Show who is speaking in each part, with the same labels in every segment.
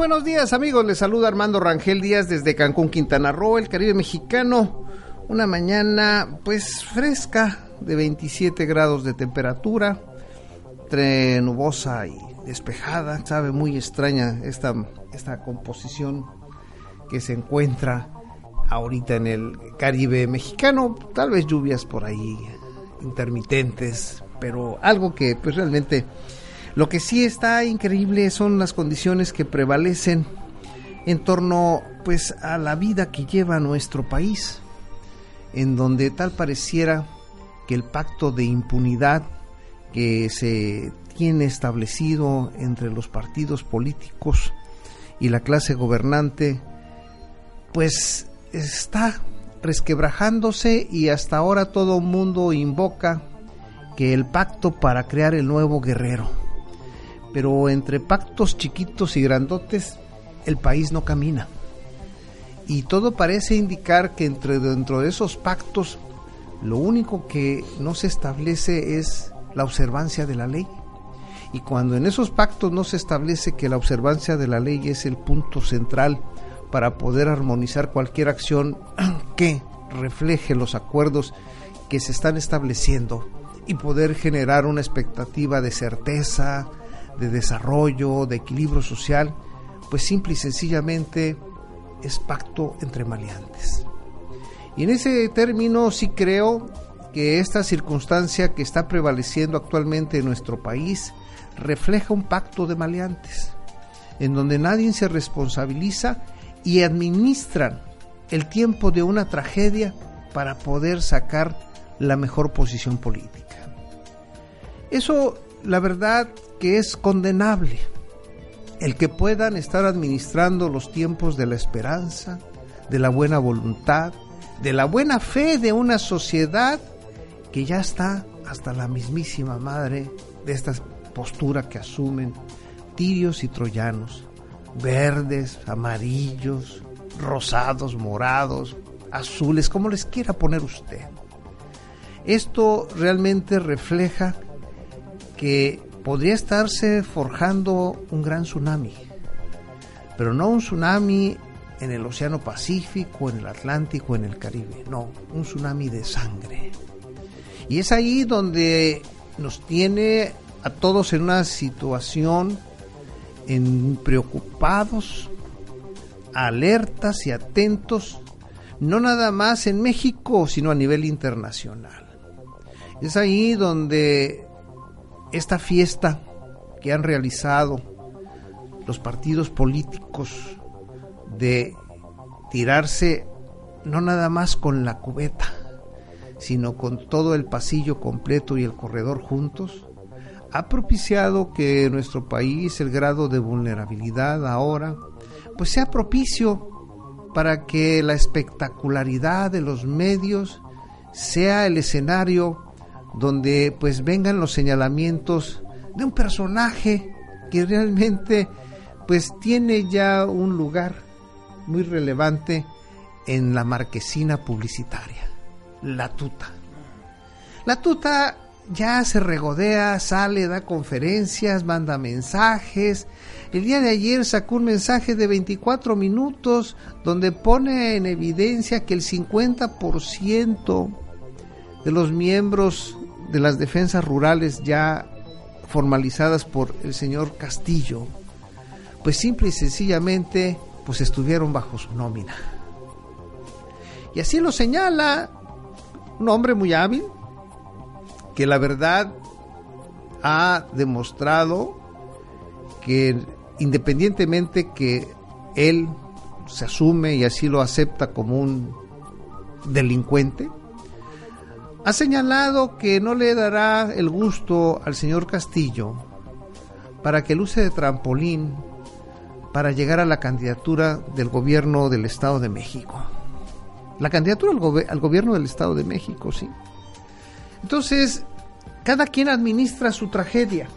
Speaker 1: Buenos días amigos, les saluda Armando Rangel Díaz desde Cancún, Quintana Roo, el Caribe mexicano. Una mañana pues fresca de 27 grados de temperatura, entre nubosa y despejada, sabe muy extraña esta, esta composición que se encuentra ahorita en el Caribe mexicano, tal vez lluvias por ahí intermitentes, pero algo que pues realmente lo que sí está increíble son las condiciones que prevalecen en torno pues a la vida que lleva nuestro país, en donde tal pareciera que el pacto de impunidad que se tiene establecido entre los partidos políticos y la clase gobernante pues está resquebrajándose y hasta ahora todo el mundo invoca que el pacto para crear el nuevo guerrero pero entre pactos chiquitos y grandotes el país no camina. Y todo parece indicar que entre, dentro de esos pactos lo único que no se establece es la observancia de la ley. Y cuando en esos pactos no se establece que la observancia de la ley es el punto central para poder armonizar cualquier acción que refleje los acuerdos que se están estableciendo y poder generar una expectativa de certeza, de desarrollo, de equilibrio social, pues simple y sencillamente es pacto entre maleantes. Y en ese término sí creo que esta circunstancia que está prevaleciendo actualmente en nuestro país refleja un pacto de maleantes, en donde nadie se responsabiliza y administran el tiempo de una tragedia para poder sacar la mejor posición política. Eso, la verdad, que es condenable el que puedan estar administrando los tiempos de la esperanza, de la buena voluntad, de la buena fe de una sociedad que ya está hasta la mismísima madre de esta postura que asumen tirios y troyanos, verdes, amarillos, rosados, morados, azules, como les quiera poner usted. Esto realmente refleja que podría estarse forjando un gran tsunami, pero no un tsunami en el Océano Pacífico, en el Atlántico, en el Caribe, no, un tsunami de sangre. Y es ahí donde nos tiene a todos en una situación en preocupados, alertas y atentos, no nada más en México, sino a nivel internacional. Es ahí donde esta fiesta que han realizado los partidos políticos de tirarse no nada más con la cubeta, sino con todo el pasillo completo y el corredor juntos, ha propiciado que nuestro país el grado de vulnerabilidad ahora pues sea propicio para que la espectacularidad de los medios sea el escenario donde pues vengan los señalamientos de un personaje que realmente pues tiene ya un lugar muy relevante en la marquesina publicitaria, la tuta. La tuta ya se regodea, sale, da conferencias, manda mensajes. El día de ayer sacó un mensaje de 24 minutos donde pone en evidencia que el 50% de los miembros de las defensas rurales ya formalizadas por el señor Castillo, pues simple y sencillamente pues estuvieron bajo su nómina. Y así lo señala un hombre muy hábil que la verdad ha demostrado que independientemente que él se asume y así lo acepta como un delincuente, ha señalado que no le dará el gusto al señor Castillo para que el use de trampolín para llegar a la candidatura del gobierno del Estado de México. La candidatura al, al gobierno del Estado de México, sí. Entonces, cada quien administra su tragedia.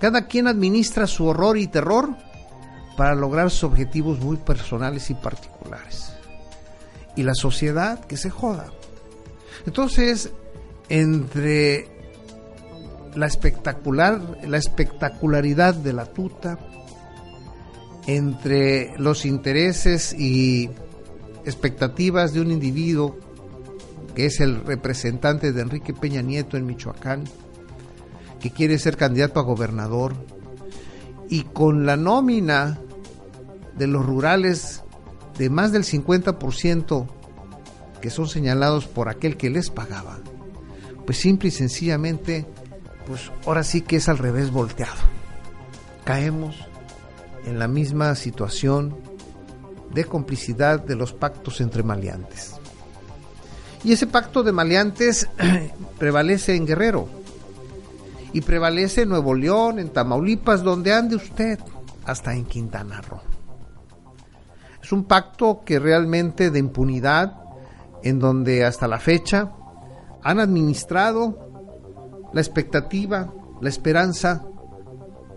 Speaker 1: Cada quien administra su horror y terror para lograr sus objetivos muy personales y particulares. Y la sociedad que se joda. Entonces, entre la espectacular, la espectacularidad de la tuta, entre los intereses y expectativas de un individuo que es el representante de Enrique Peña Nieto en Michoacán, que quiere ser candidato a gobernador, y con la nómina de los rurales de más del 50% que son señalados por aquel que les pagaba, pues simple y sencillamente, pues ahora sí que es al revés volteado. Caemos en la misma situación de complicidad de los pactos entre maleantes. Y ese pacto de maleantes prevalece en Guerrero y prevalece en Nuevo León, en Tamaulipas, donde ande usted, hasta en Quintana Roo. Es un pacto que realmente de impunidad, en donde hasta la fecha han administrado la expectativa, la esperanza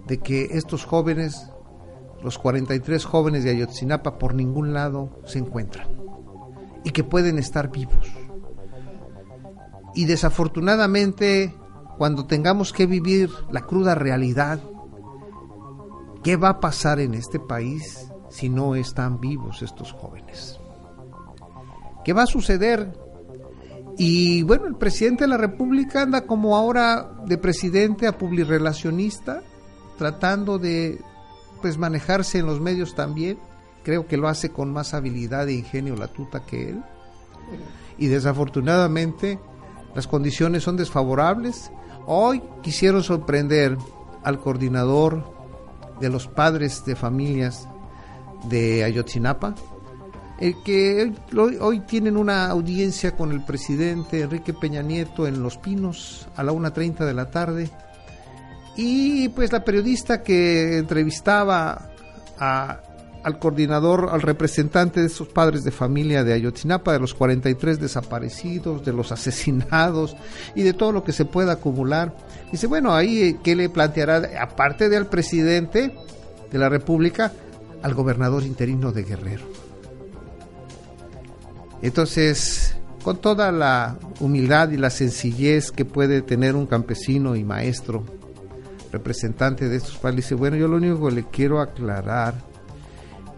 Speaker 1: de que estos jóvenes, los 43 jóvenes de Ayotzinapa, por ningún lado se encuentran y que pueden estar vivos y desafortunadamente, cuando tengamos que vivir la cruda realidad, ¿qué va a pasar en este país si no están vivos estos jóvenes? ¿Qué va a suceder? Y bueno, el presidente de la República anda como ahora de presidente a publirelacionista, tratando de pues manejarse en los medios también. Creo que lo hace con más habilidad e ingenio la tuta que él. Y desafortunadamente las condiciones son desfavorables. Hoy quisieron sorprender al coordinador de los padres de familias de Ayotzinapa, el que hoy tienen una audiencia con el presidente Enrique Peña Nieto en Los Pinos a la 1.30 de la tarde. Y pues la periodista que entrevistaba a al coordinador, al representante de esos padres de familia de Ayotzinapa, de los 43 desaparecidos, de los asesinados y de todo lo que se pueda acumular. Dice, bueno, ahí, eh, ¿qué le planteará, aparte del presidente de la República, al gobernador interino de Guerrero? Entonces, con toda la humildad y la sencillez que puede tener un campesino y maestro, representante de estos dice, bueno, yo lo único que le quiero aclarar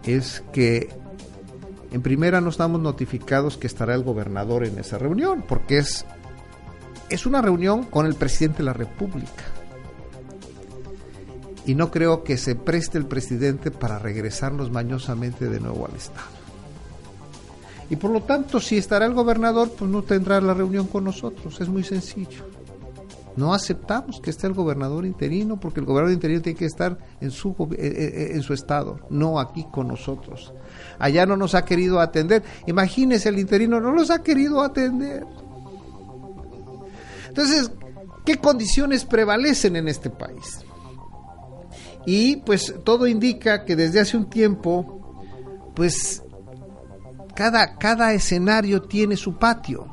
Speaker 1: es que en primera no estamos notificados que estará el gobernador en esa reunión, porque es, es una reunión con el presidente de la República. Y no creo que se preste el presidente para regresarnos mañosamente de nuevo al Estado. Y por lo tanto, si estará el gobernador, pues no tendrá la reunión con nosotros. Es muy sencillo. No aceptamos que esté el gobernador interino porque el gobernador interino tiene que estar en su, eh, eh, eh, en su estado, no aquí con nosotros. Allá no nos ha querido atender. Imagínese, el interino no nos ha querido atender. Entonces, ¿qué condiciones prevalecen en este país? Y pues todo indica que desde hace un tiempo, pues cada, cada escenario tiene su patio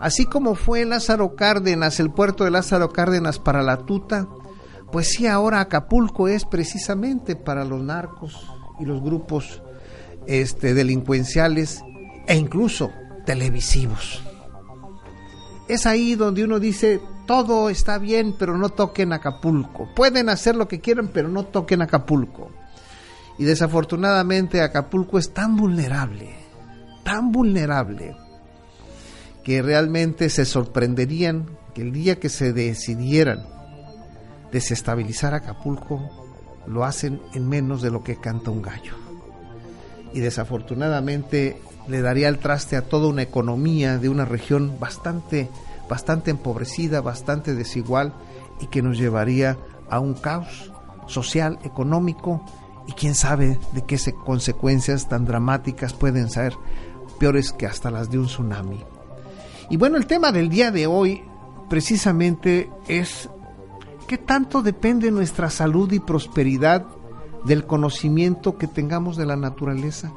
Speaker 1: Así como fue Lázaro Cárdenas, el puerto de Lázaro Cárdenas para la tuta, pues sí, ahora Acapulco es precisamente para los narcos y los grupos este, delincuenciales e incluso televisivos. Es ahí donde uno dice, todo está bien, pero no toquen Acapulco. Pueden hacer lo que quieran, pero no toquen Acapulco. Y desafortunadamente Acapulco es tan vulnerable, tan vulnerable, que realmente se sorprenderían que el día que se decidieran desestabilizar Acapulco, lo hacen en menos de lo que canta un gallo. Y desafortunadamente le daría el traste a toda una economía de una región bastante, bastante empobrecida, bastante desigual y que nos llevaría a un caos social, económico y quién sabe de qué consecuencias tan dramáticas pueden ser, peores que hasta las de un tsunami. Y bueno, el tema del día de hoy precisamente es qué tanto depende nuestra salud y prosperidad del conocimiento que tengamos de la naturaleza.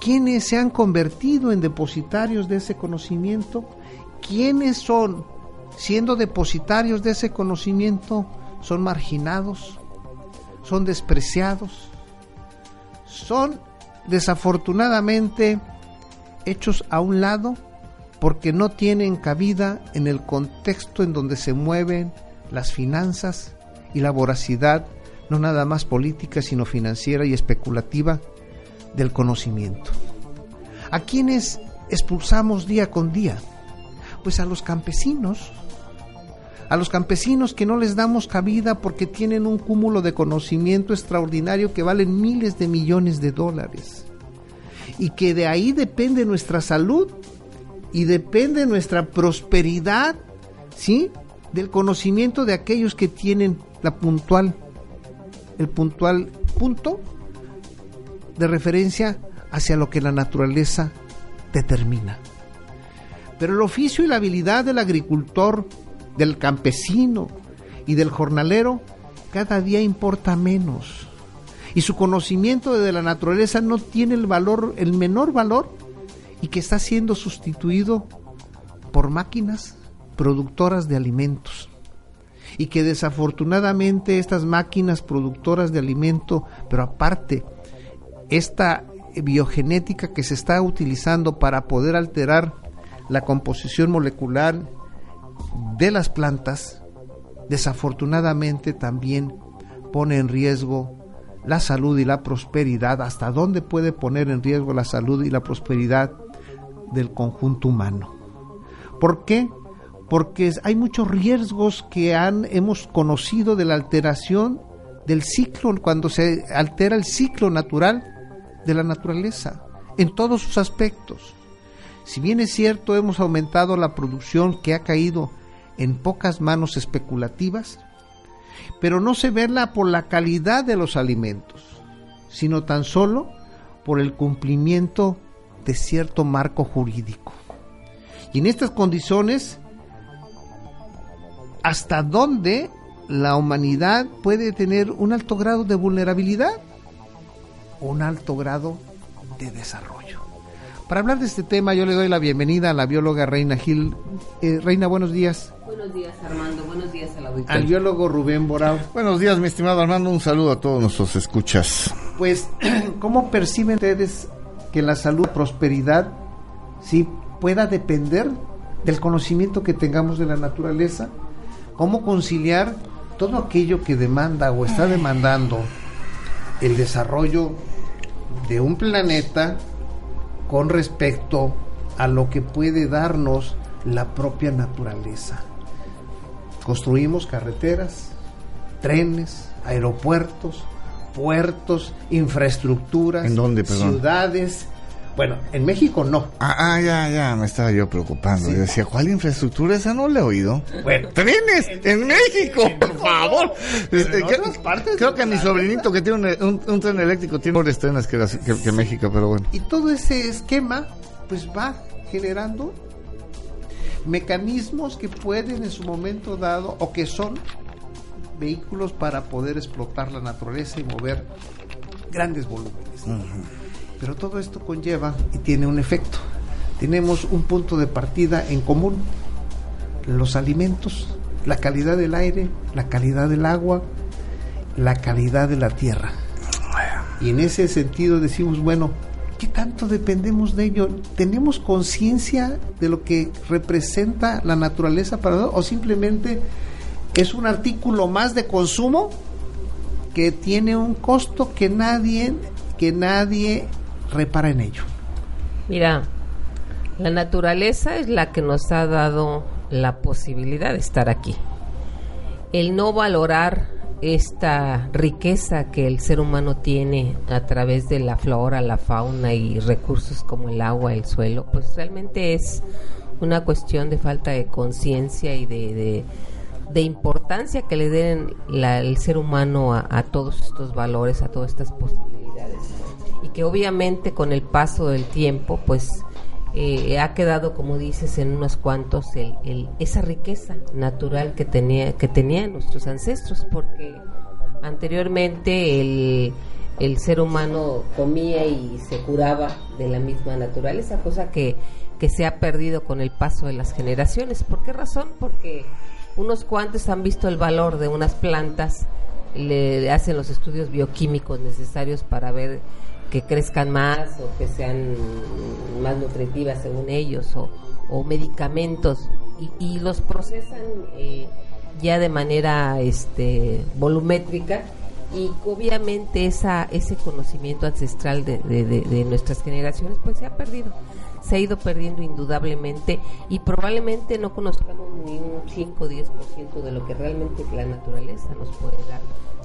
Speaker 1: ¿Quiénes se han convertido en depositarios de ese conocimiento? ¿Quiénes son, siendo depositarios de ese conocimiento, son marginados, son despreciados, son desafortunadamente hechos a un lado porque no tienen cabida en el contexto en donde se mueven las finanzas y la voracidad, no nada más política, sino financiera y especulativa, del conocimiento. ¿A quiénes expulsamos día con día? Pues a los campesinos, a los campesinos que no les damos cabida porque tienen un cúmulo de conocimiento extraordinario que valen miles de millones de dólares y que de ahí depende nuestra salud y depende nuestra prosperidad, ¿sí? Del conocimiento de aquellos que tienen la puntual, el puntual punto de referencia hacia lo que la naturaleza determina. Pero el oficio y la habilidad del agricultor, del campesino y del jornalero cada día importa menos. Y su conocimiento de la naturaleza no tiene el valor, el menor valor, y que está siendo sustituido por máquinas productoras de alimentos. Y que desafortunadamente estas máquinas productoras de alimento, pero aparte, esta biogenética que se está utilizando para poder alterar la composición molecular de las plantas, desafortunadamente también pone en riesgo la salud y la prosperidad, hasta dónde puede poner en riesgo la salud y la prosperidad del conjunto humano. ¿Por qué? Porque hay muchos riesgos que han, hemos conocido de la alteración del ciclo, cuando se altera el ciclo natural de la naturaleza en todos sus aspectos. Si bien es cierto, hemos aumentado la producción que ha caído en pocas manos especulativas, pero no se verla por la calidad de los alimentos, sino tan solo por el cumplimiento de cierto marco jurídico. Y en estas condiciones, ¿hasta dónde la humanidad puede tener un alto grado de vulnerabilidad? un alto grado de desarrollo. Para hablar de este tema, yo le doy la bienvenida a la bióloga Reina Gil. Eh, Reina, buenos días.
Speaker 2: Buenos días, Armando. Buenos días a la auditorio.
Speaker 1: Al biólogo Rubén Borao.
Speaker 3: Buenos días, mi estimado Armando. Un saludo a todos nuestros escuchas.
Speaker 1: Pues, ¿cómo perciben ustedes que la salud, prosperidad, sí pueda depender del conocimiento que tengamos de la naturaleza? ¿Cómo conciliar todo aquello que demanda o está demandando el desarrollo de un planeta con respecto a lo que puede darnos la propia naturaleza. Construimos carreteras, trenes, aeropuertos, puertos, infraestructuras,
Speaker 3: ¿En dónde,
Speaker 1: ciudades. Bueno, en México no.
Speaker 3: Ah, ah, ya, ya, me estaba yo preocupando. Yo decía, ¿cuál infraestructura? Esa no la he oído.
Speaker 1: Bueno,
Speaker 3: ¡Trenes! ¡En, México! ¡Por favor!
Speaker 1: Pero en otras partes
Speaker 3: creo que mi sobrinito que tiene un, un- un tren eléctrico tiene mejores trenes que, las- que- que México, pero bueno.
Speaker 1: Y todo ese esquema pues va generando mecanismos que pueden en su momento dado o que son vehículos para poder explotar la naturaleza y mover grandes volúmenes. Pero todo esto conlleva y tiene un efecto. Tenemos un punto de partida en común, los alimentos, la calidad del aire, la calidad del agua, la calidad de la tierra. Y en ese sentido decimos, bueno, ¿qué tanto dependemos de ello? ¿Tenemos conciencia de lo que representa la naturaleza para nosotros? ¿O simplemente es un artículo más de consumo que tiene un costo que nadie, que nadie repara en ello?
Speaker 2: Mira, la naturaleza es la que nos ha dado la posibilidad de estar aquí. El no valorar esta riqueza que el ser humano tiene a través de la flora, la fauna y recursos como el agua, el suelo, pues realmente es una cuestión de falta de conciencia y de, de- importancia que le den la- el ser humano a todos estos valores, a todas estas posibilidades. Y que obviamente con el paso del tiempo, pues eh, ha quedado, como dices, en unos cuantos el, el- esa riqueza natural que tenía que tenían nuestros ancestros, porque Anteriormente el, el ser humano comía y se curaba de la misma naturaleza, cosa que, que se ha perdido con el paso de las generaciones. ¿Por qué razón? Porque unos cuantos han visto el valor de unas plantas, le hacen los estudios bioquímicos necesarios para ver que crezcan más o que sean más nutritivas según ellos o, medicamentos y, y los procesan eh, ya de manera este volumétrica y obviamente esa ese conocimiento ancestral de, de nuestras generaciones pues se ha perdido se ha ido perdiendo indudablemente y probablemente no conozcamos ni un 5 o 10% de lo que realmente la naturaleza nos puede dar.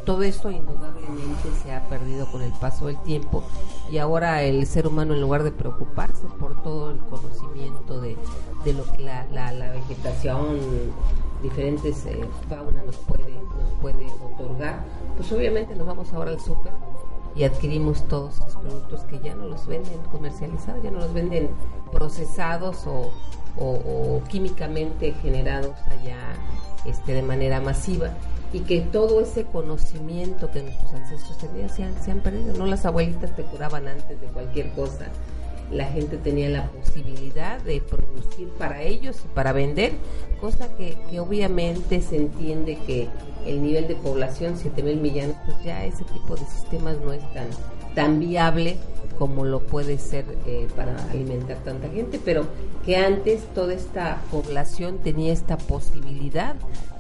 Speaker 2: Todo esto indudablemente se ha perdido con el paso del tiempo y ahora el ser humano en lugar de preocuparse por todo el conocimiento de, de lo que la, la, la vegetación, diferentes eh, fauna nos puede, nos puede otorgar, pues obviamente nos vamos ahora al súper y adquirimos todos los productos que ya no los venden comercializados, ya no los venden procesados o, o, o químicamente generados allá este, de manera masiva y que todo ese conocimiento que nuestros ancestros tenían se han, perdido. No las abuelitas te curaban antes de cualquier cosa. La gente tenía la posibilidad de producir para ellos y para vender, cosa que, que obviamente se entiende que el nivel de población, 7 mil millones, pues ya ese tipo de sistemas no es tan, tan viable como lo puede ser eh, para alimentar tanta gente, pero que antes toda esta población tenía esta posibilidad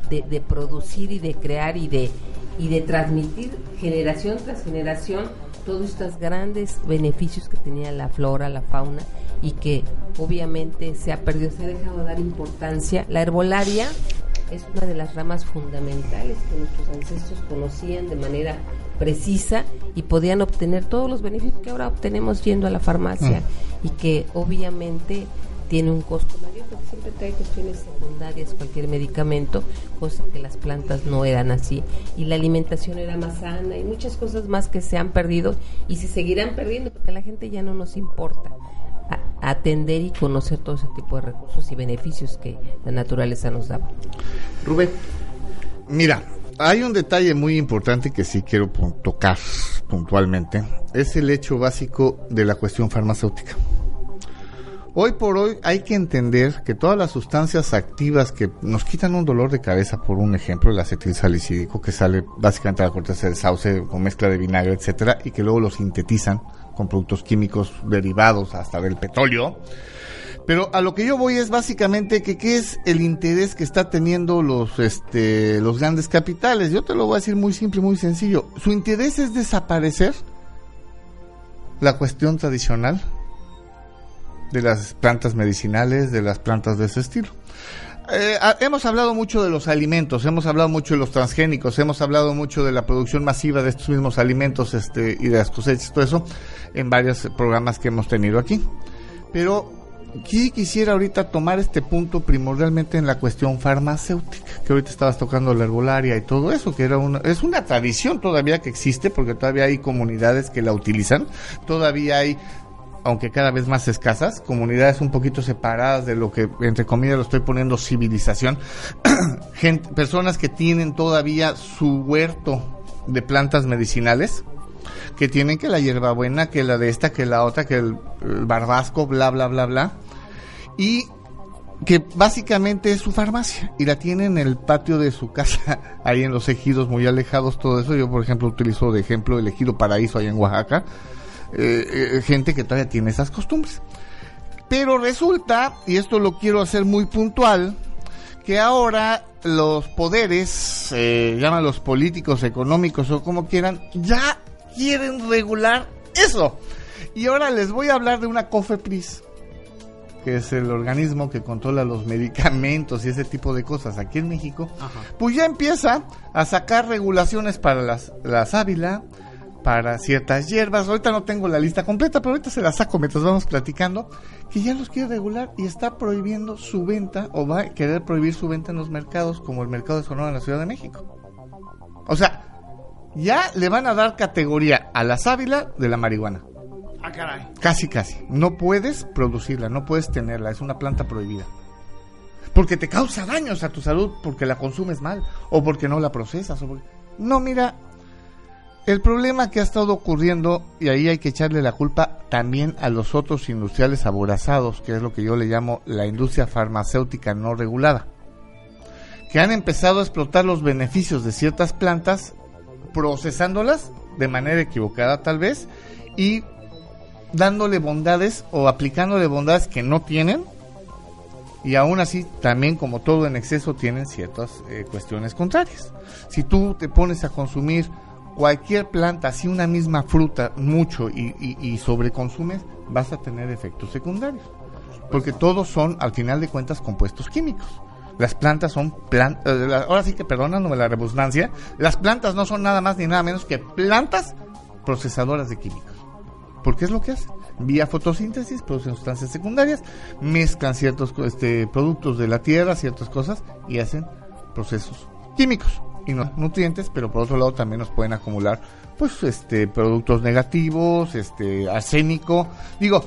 Speaker 2: de, de, producir y de crear y de, y de transmitir generación tras generación todos estos grandes beneficios que tenía la flora, la fauna y que obviamente se ha perdido, se ha dejado de dar importancia. La herbolaria es una de las ramas fundamentales que nuestros ancestros conocían de manera precisa y podían obtener todos los beneficios que ahora obtenemos yendo a la farmacia mm. y que obviamente tiene un costo mayor porque siempre trae cuestiones secundarias cualquier medicamento, cosa que las plantas no eran así y la alimentación era más sana y muchas cosas más que se han perdido y se seguirán perdiendo porque a la gente ya no nos importa atender y conocer todo ese tipo de recursos y beneficios que la naturaleza nos da.
Speaker 3: Rubén, mira, hay un detalle muy importante que sí quiero tocar puntualmente, es el hecho básico de la cuestión farmacéutica. Hoy por hoy hay que entender que todas las sustancias activas que nos quitan un dolor de cabeza, por un ejemplo, el acetil salicídico que sale básicamente de la corteza del sauce con mezcla de vinagre, etcétera, y que luego lo sintetizan con productos químicos derivados hasta del petróleo. Pero a lo que yo voy es básicamente que qué es el interés que está teniendo los este los grandes capitales. Yo te lo voy a decir muy simple, muy sencillo. Su interés es desaparecer la cuestión tradicional de las plantas medicinales, de las plantas de ese estilo. Eh, hemos hablado mucho de los alimentos, hemos hablado mucho de los transgénicos, hemos hablado mucho de la producción masiva de estos mismos alimentos este, y de las cosechas, todo eso, en varios programas que hemos tenido aquí. Pero sí quisiera ahorita tomar este punto primordialmente en la cuestión farmacéutica, que ahorita estabas tocando la herbolaria y todo eso, que era una, es una tradición todavía que existe, porque todavía hay comunidades que la utilizan, todavía hay aunque cada vez más escasas, comunidades un poquito separadas de lo que, entre comillas, lo estoy poniendo civilización, gente, personas que tienen todavía su huerto de plantas medicinales, que tienen que la hierbabuena, que la de esta, que la otra, que el, barbasco, bla, bla, bla, bla, y que básicamente es su farmacia y la tiene en el patio de su casa, ahí en los ejidos muy alejados, todo eso. Yo, por ejemplo, utilizo de ejemplo el ejido Paraíso allá en Oaxaca, eh, gente que todavía tiene esas costumbres. Pero resulta, y esto lo quiero hacer muy puntual, que ahora los poderes, eh, llaman los políticos, económicos o como quieran, ya quieren regular eso. Y ahora les voy a hablar de una COFEPRIS, que es el organismo que controla los medicamentos y ese tipo de cosas aquí en México, Ajá. pues ya empieza a sacar regulaciones para las, la sábila, para ciertas hierbas. Ahorita no tengo la lista completa, pero ahorita se la saco mientras vamos platicando. Que ya los quiere regular y está prohibiendo su venta o va a querer prohibir su venta en los mercados, como el mercado de Sonora en la Ciudad de México. O sea, ya le van a dar categoría a la sábila de la marihuana.
Speaker 1: Ah, caray.
Speaker 3: Casi, casi. No puedes producirla, no puedes tenerla. Es una planta prohibida. Porque te causa daños a tu salud porque la consumes mal o porque no la procesas. O porque... No, mira, El problema que ha estado ocurriendo, y ahí hay que echarle la culpa también a los otros industriales aborazados, que es lo que yo le llamo la industria farmacéutica no regulada, que han empezado a explotar los beneficios de ciertas plantas, procesándolas de manera equivocada tal vez, y dándole bondades o aplicándole bondades que no tienen, y aún así también como todo en exceso tienen ciertas eh, cuestiones contrarias. Si tú te pones a consumir cualquier planta, si una misma fruta, mucho y, y, sobreconsumes, vas a tener efectos secundarios. Porque todos son, al final de cuentas, compuestos químicos. Las plantas son plantas, eh, ahora sí que perdóname la redundancia, las plantas no son nada más ni nada menos que plantas procesadoras de químicos. Porque es lo que hacen. Vía fotosíntesis producen sustancias secundarias, mezclan ciertos este, productos de la tierra, ciertas cosas y hacen procesos químicos y no nutrientes, pero por otro lado también nos pueden acumular pues este productos negativos, este arsénico. Digo,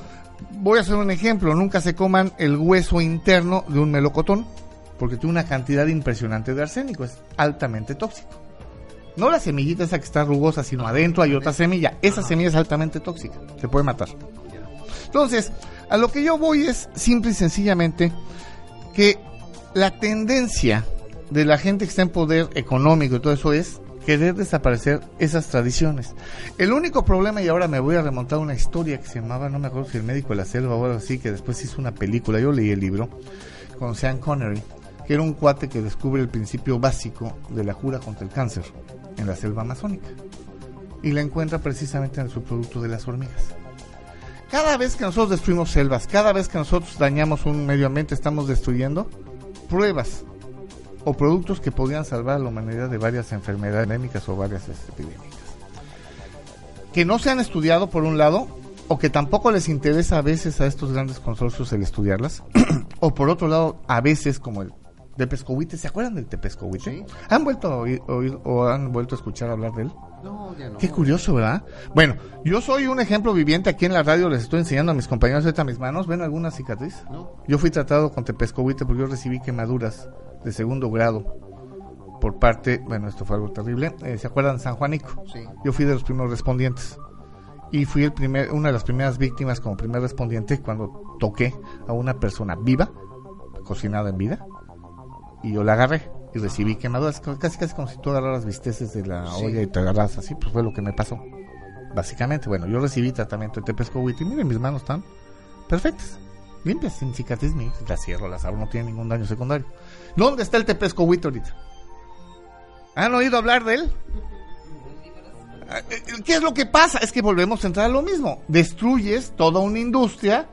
Speaker 3: voy a hacer un ejemplo, nunca se coman el hueso interno de un melocotón porque tiene una cantidad impresionante de arsénico, es altamente tóxico. No la semillita esa que está rugosa, sino adentro hay otra semilla. Esa semilla es altamente tóxica, te puede matar. Entonces, a lo que yo voy es simple y sencillamente que la tendencia de la gente que está en poder económico y todo eso es querer desaparecer esas tradiciones. El único problema, y ahora me voy a remontar a una historia que se llamaba, no me acuerdo si el médico de la selva o algo así, que después hizo una película, yo leí el libro, con Sean Connery, que era un cuate que descubre el principio básico de la cura contra el cáncer en la selva amazónica. Y la encuentra precisamente en el subproducto de las hormigas. Cada vez que nosotros destruimos selvas, cada vez que nosotros dañamos un medio ambiente, estamos destruyendo pruebas o productos que podían salvar a la humanidad de varias enfermedades endémicas o varias epidemias. Que no se han estudiado por un lado, o que tampoco les interesa a veces a estos grandes consorcios el estudiarlas, o por otro lado, a veces como el de Pescohuite, ¿se acuerdan del Tepescohuite? ¿Han vuelto a oír, o han vuelto a escuchar hablar de él? No, ya no. Qué curioso, ¿verdad? Bueno, yo soy un ejemplo viviente aquí en la radio, les estoy enseñando a mis compañeros ahorita mis manos. ¿Ven alguna cicatriz? No. Yo fui tratado con Tepescohuite porque yo recibí quemaduras de segundo grado por parte, bueno, esto fue algo terrible. Eh, ¿Se acuerdan de San Juanico? Sí. Yo fui de los primeros respondientes y fui el primer, una de las primeras víctimas como primer respondiente cuando toqué a una persona viva, cocinada en vida, y yo la agarré y recibí quemaduras, casi casi como si tú agarraras visteces de la olla y te agarras así, pues fue lo que me pasó. Básicamente, bueno, yo recibí tratamiento de tepescohuite y miren, mis manos están perfectas, limpias, sin cicatriz, las cierro, las abro, no tiene ningún daño secundario. ¿Dónde está el Tepescohuite ahorita? ¿Han oído hablar de él? ¿Qué es lo que pasa? Es que volvemos a entrar a lo mismo. Destruyes toda una industria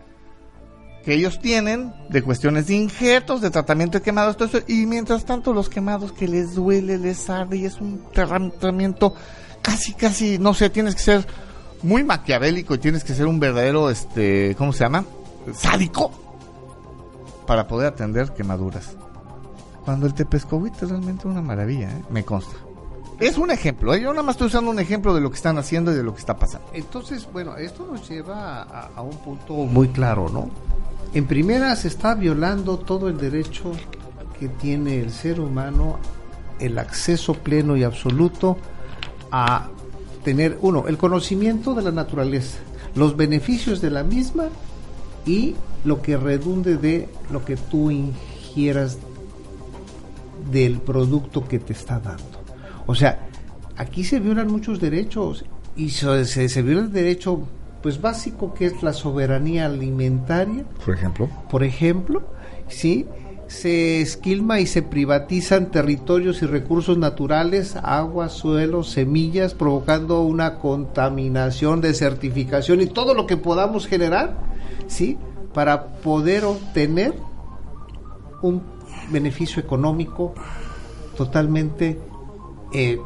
Speaker 3: que ellos tienen de cuestiones de injertos, de tratamiento de quemados, todo eso, y mientras tanto los quemados que les duele, les arde y es un tratamiento casi, casi, no sé, tienes que ser muy maquiavélico y tienes que ser un verdadero, este, ¿cómo se llama? Sádico para poder atender quemaduras. Cuando el tepescovite es realmente una maravilla, ¿eh? me consta. Es un ejemplo, ¿eh? yo nada más estoy usando un ejemplo de lo que están haciendo y de lo que está pasando.
Speaker 1: Entonces, bueno, esto nos lleva a, un punto muy claro, ¿no? En primera se está violando todo el derecho que tiene el ser humano, el acceso pleno y absoluto a tener, uno, el conocimiento de la naturaleza, los beneficios de la misma y lo que redunde de lo que tú ingieras del producto que te está dando. O sea, aquí se violan muchos derechos y se, se, viola el derecho pues básico que es la soberanía alimentaria.
Speaker 3: Por ejemplo.
Speaker 1: Por ejemplo, sí, se esquilma y se privatizan territorios y recursos naturales, agua, suelo, semillas, provocando una contaminación, desertificación y todo lo que podamos generar, ¿sí? Para poder obtener un beneficio económico totalmente eh,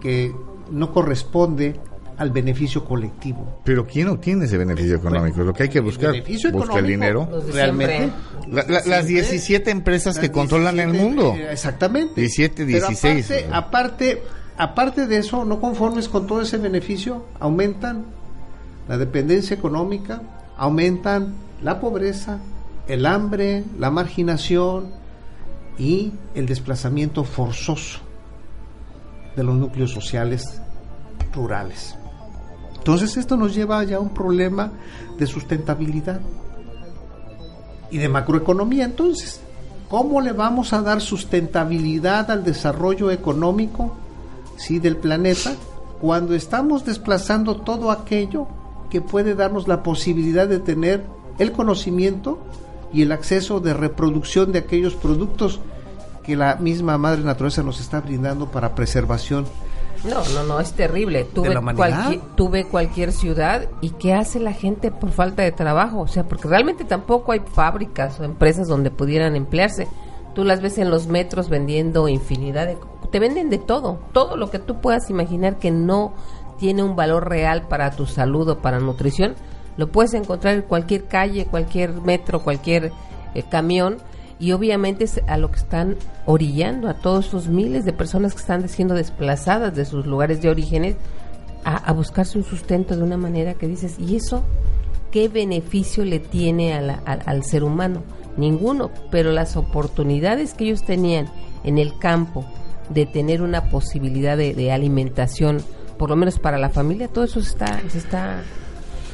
Speaker 1: que no corresponde al beneficio colectivo.
Speaker 3: Pero ¿quién obtiene ese beneficio económico? Lo que hay que buscar, busca el dinero. Realmente. las 17 empresas que controlan el mundo.
Speaker 1: Eh, exactamente.
Speaker 3: 17, 16.
Speaker 1: aparte, aparte, aparte de eso, no conformes con todo ese beneficio, aumentan la dependencia económica, aumentan la pobreza, el hambre, la marginación, y el desplazamiento forzoso de los núcleos sociales rurales. Entonces esto nos lleva ya a un problema de sustentabilidad y de macroeconomía. Entonces, ¿cómo le vamos a dar sustentabilidad al desarrollo económico ¿sí? del planeta cuando estamos desplazando todo aquello que puede darnos la posibilidad de tener el conocimiento y el acceso de reproducción de aquellos productos que la misma madre naturaleza nos está brindando para preservación.
Speaker 2: No, no, no, es terrible. Tuve, cualquier, tuve cualquier ciudad y ¿qué hace la gente por falta de trabajo? O sea, porque realmente tampoco hay fábricas o empresas donde pudieran emplearse. Tú las ves en los metros vendiendo infinidad de... Te venden de todo, todo lo que tú puedas imaginar que no tiene un valor real para tu salud o para nutrición, lo puedes encontrar en cualquier calle, cualquier metro, cualquier eh, camión y obviamente es a lo que están orillando a todos esos miles de personas que están siendo desplazadas de sus lugares de orígenes a, buscarse un sustento de una manera que dices, ¿y eso qué beneficio le tiene al ser humano? Ninguno, pero las oportunidades que ellos tenían en el campo de tener una posibilidad de, de alimentación, por lo menos para la familia, todo eso está, se está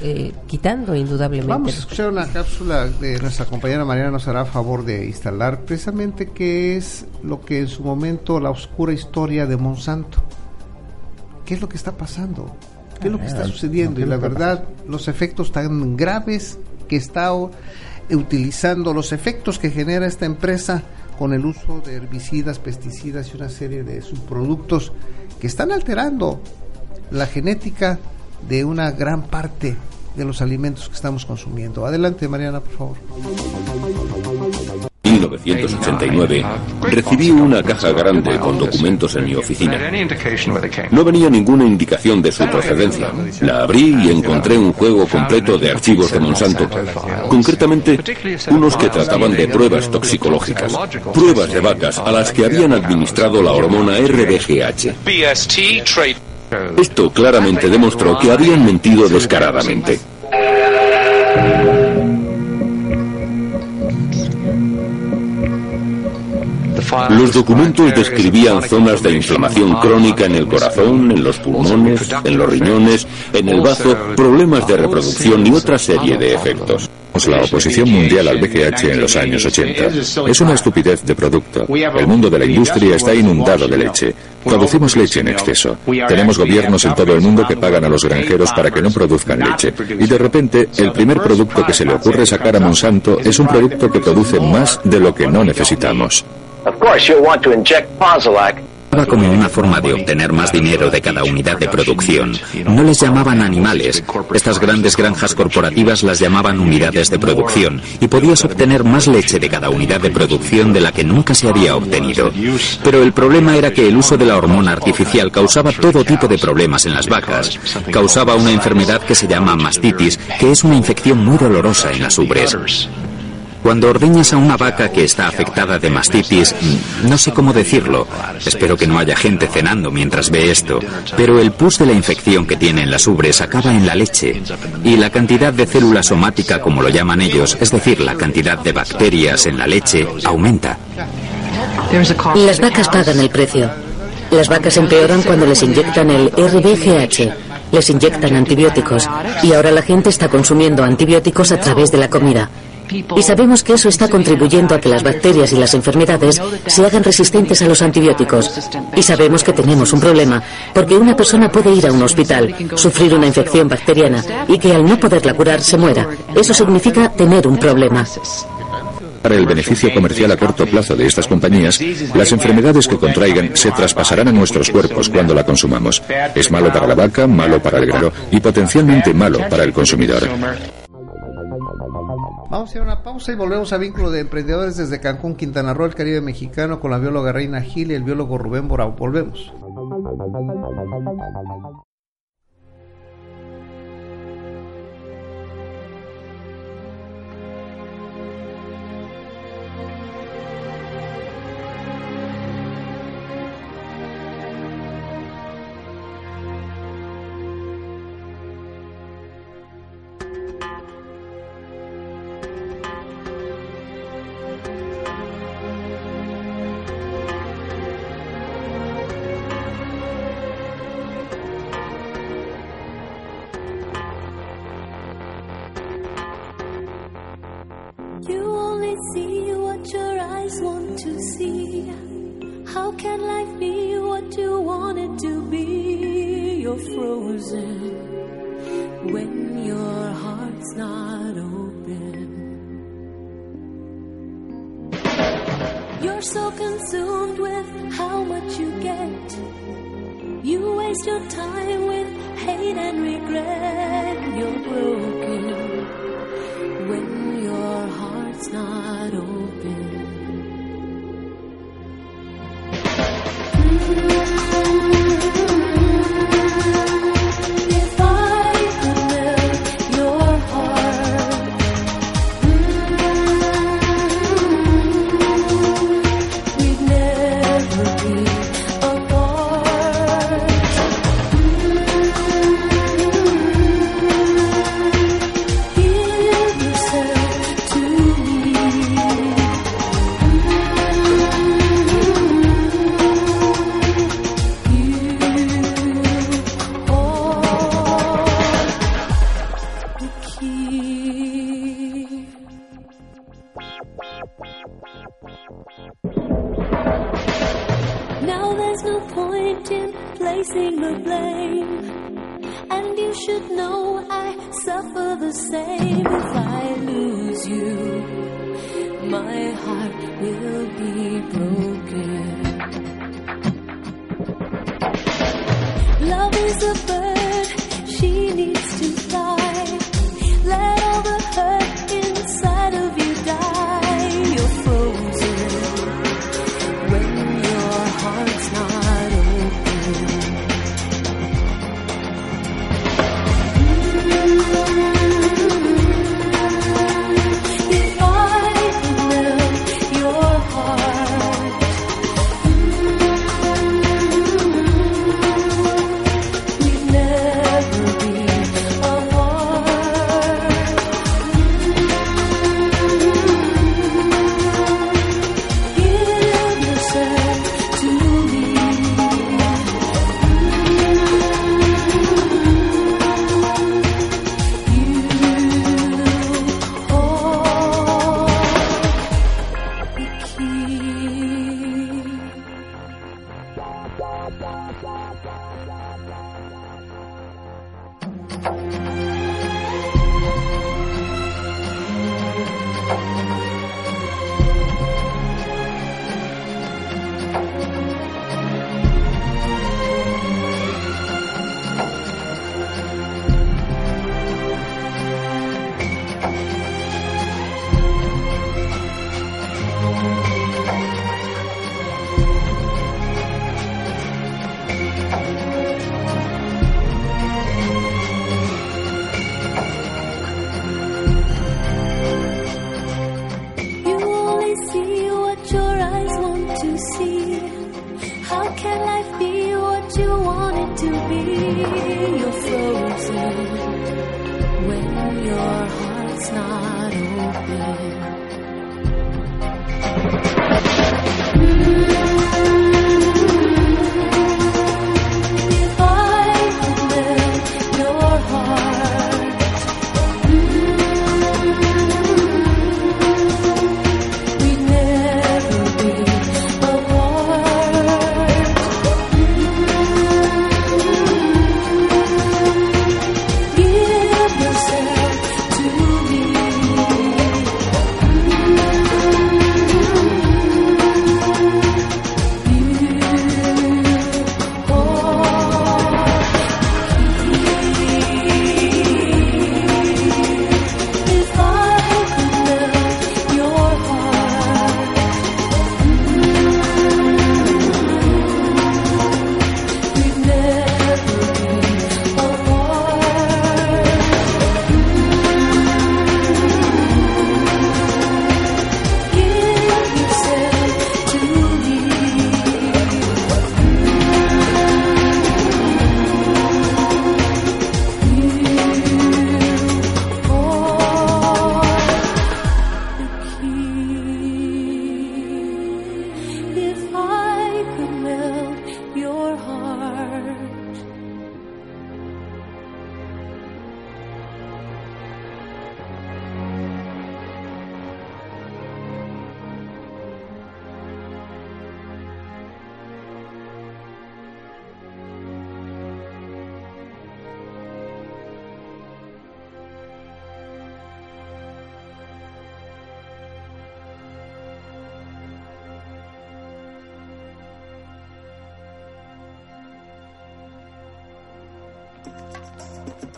Speaker 2: eh, quitando indudablemente.
Speaker 1: Vamos a escuchar una cápsula de nuestra compañera Mariana nos hará favor de instalar precisamente qué es lo que en su momento la oscura historia de Monsanto. ¿Qué es lo que está pasando? ¿Qué es lo que está ah, sucediendo? y la verdad, los efectos tan graves que está utilizando, los efectos que genera esta empresa con el uso de herbicidas, pesticidas y una serie de subproductos que están alterando la genética de una gran parte de los alimentos que estamos consumiendo. Adelante, Mariana, por favor.
Speaker 4: En 1989 recibí una caja grande con documentos en mi oficina. No venía ninguna indicación de su procedencia. La abrí y encontré un juego completo de archivos de Monsanto, concretamente unos que trataban de pruebas toxicológicas, pruebas de vacas a las que habían administrado la hormona RBGH. Esto claramente demostró que habían mentido descaradamente. Los documentos describían zonas de inflamación crónica en el corazón, en los pulmones, en los riñones, en el bazo, problemas de reproducción y otra serie de efectos la oposición mundial al BGH en los años 80. Es una estupidez de producto. El mundo de la industria está inundado de leche. Producimos leche en exceso. Tenemos gobiernos en todo el mundo que pagan a los granjeros para que no produzcan leche. Y de repente, el primer producto que se le ocurre sacar a Monsanto es un producto que produce más de lo que no necesitamos como una forma de obtener más dinero de cada unidad de producción. No les llamaban animales. Estas grandes granjas corporativas las llamaban unidades de producción y podías obtener más leche de cada unidad de producción de la que nunca se había obtenido. Pero el problema era que el uso de la hormona artificial causaba todo tipo de problemas en las vacas. Causaba una enfermedad que se llama mastitis, que es una infección muy dolorosa en las ubres. Cuando ordeñas a una vaca que está afectada de mastitis, no sé cómo decirlo, espero que no haya gente cenando mientras ve esto, pero el pus de la infección que tiene en las ubres acaba en la leche y la cantidad de célula somática, como lo llaman ellos, es decir, la cantidad de bacterias en la leche, aumenta.
Speaker 5: Las vacas pagan el precio. Las vacas empeoran cuando les inyectan el RBGH, les inyectan antibióticos y ahora la gente está consumiendo antibióticos a través de la comida. Y sabemos que eso está contribuyendo a que las bacterias y las enfermedades se hagan resistentes a los antibióticos. Y sabemos que tenemos un problema, porque una persona puede ir a un hospital, sufrir una infección bacteriana y que al no poderla curar se muera. Eso significa tener un problema.
Speaker 4: Para el beneficio comercial a corto plazo de estas compañías, las enfermedades que contraigan se traspasarán a nuestros cuerpos cuando la consumamos. Es malo para la vaca, malo para el grano y potencialmente malo para el consumidor.
Speaker 1: Vamos a hacer una pausa y volvemos a Vínculo de Emprendedores desde Cancún, Quintana Roo, el Caribe mexicano, con la bióloga Reina Gil y el biólogo Rubén Borao. Volvemos.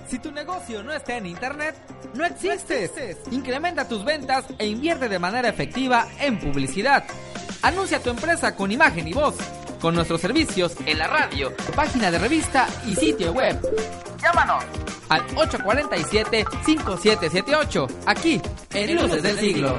Speaker 6: Si tu negocio no está en internet, no existes. Incrementa tus ventas e invierte de manera efectiva en publicidad. Anuncia tu empresa con imagen y voz, con nuestros servicios en la radio, página de revista y sitio web. Llámanos al 847-5778, aquí en Luces del Siglo.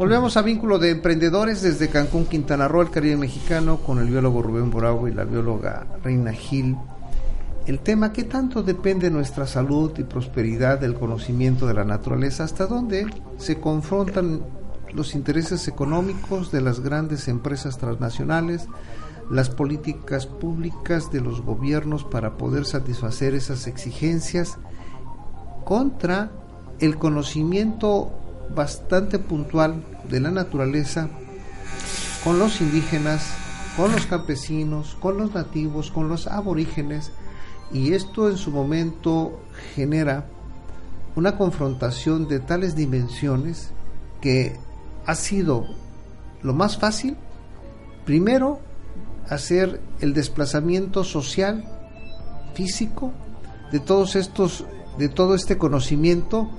Speaker 1: Volvemos a vínculo de emprendedores desde Cancún, Quintana Roo, el Caribe mexicano, con el biólogo Rubén Bravo y la bióloga Reina Gil. El tema, ¿qué tanto depende nuestra salud y prosperidad del conocimiento de la naturaleza? ¿Hasta dónde se confrontan los intereses económicos de las grandes empresas transnacionales, las políticas públicas de los gobiernos para poder satisfacer esas exigencias contra el conocimiento bastante puntual de la naturaleza con los indígenas, con los campesinos, con los nativos, con los aborígenes, y esto en su momento genera una confrontación de tales dimensiones que ha sido lo más fácil, primero, hacer el desplazamiento social, físico, de todos estos, de todo este conocimiento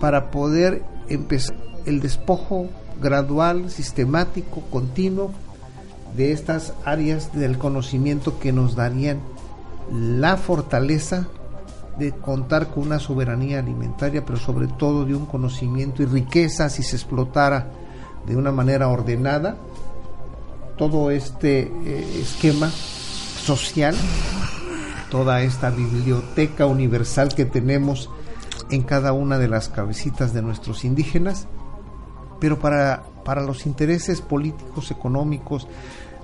Speaker 1: para poder empezar el despojo gradual, sistemático, continuo de estas áreas del conocimiento que nos darían la fortaleza de contar con una soberanía alimentaria, pero sobre todo de un conocimiento y riqueza si se explotara de una manera ordenada. Todo este eh, esquema social, toda esta biblioteca universal que tenemos en cada una de las cabecitas de nuestros indígenas, pero para, para los intereses políticos, económicos,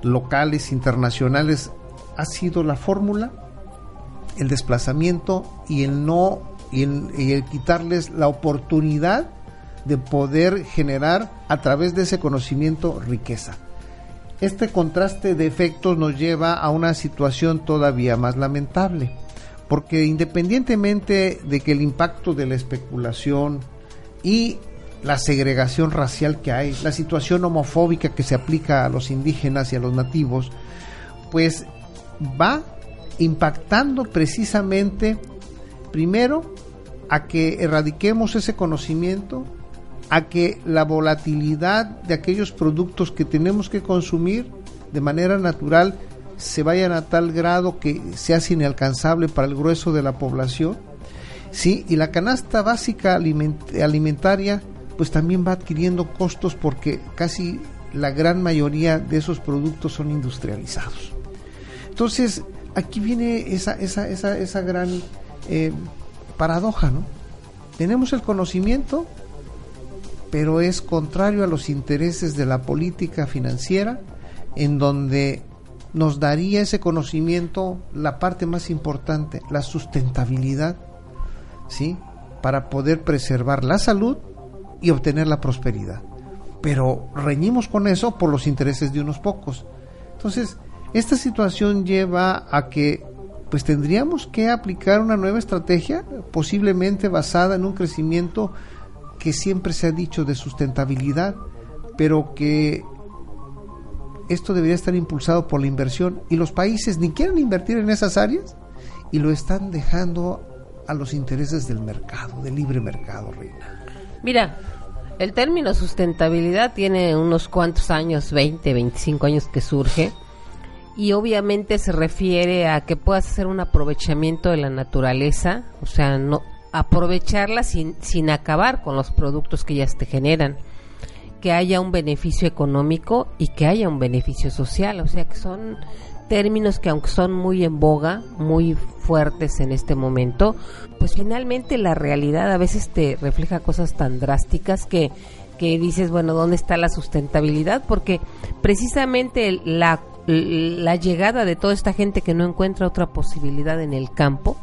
Speaker 1: locales, internacionales, ha sido la fórmula el desplazamiento y el no y el, y el quitarles la oportunidad de poder generar a través de ese conocimiento riqueza. Este contraste de efectos nos lleva a una situación todavía más lamentable, porque independientemente de que el impacto de la especulación y la segregación racial que hay, la situación homofóbica que se aplica a los indígenas y a los nativos, pues va impactando precisamente primero a que erradiquemos ese conocimiento, a que la volatilidad de aquellos productos que tenemos que consumir de manera natural se vayan a tal grado que se hace inalcanzable para el grueso de la población. Sí, y la canasta básica aliment- alimentaria pues también va adquiriendo costos porque casi la gran mayoría de esos productos son industrializados. Entonces, aquí viene esa, esa, esa, esa gran eh, paradoja, ¿no? Tenemos el conocimiento, pero es contrario a los intereses de la política financiera, en donde nos daría ese conocimiento la parte más importante, la sustentabilidad, ¿sí? Para poder preservar la salud y obtener la prosperidad. Pero reñimos con eso por los intereses de unos pocos. Entonces, esta situación lleva a que pues tendríamos que aplicar una nueva estrategia, posiblemente basada en un crecimiento que siempre se ha dicho de sustentabilidad, pero que esto debería estar impulsado por la inversión y los países ni quieren invertir en esas áreas y lo están dejando a los intereses del mercado, del libre mercado, Reina.
Speaker 2: Mira, el término sustentabilidad tiene unos cuantos años, 20, 25 años que surge y obviamente se refiere a que puedas hacer un aprovechamiento de la naturaleza, o sea, no aprovecharla sin, sin acabar con los productos que ya te generan, que haya un beneficio económico y que haya un beneficio social, o sea, que son términos que aunque son muy en boga, muy fuertes en este momento, pues finalmente la realidad a veces te refleja cosas tan drásticas que que dices, bueno, ¿dónde está la sustentabilidad? Porque precisamente la la llegada de toda esta gente que no encuentra otra posibilidad en el campo,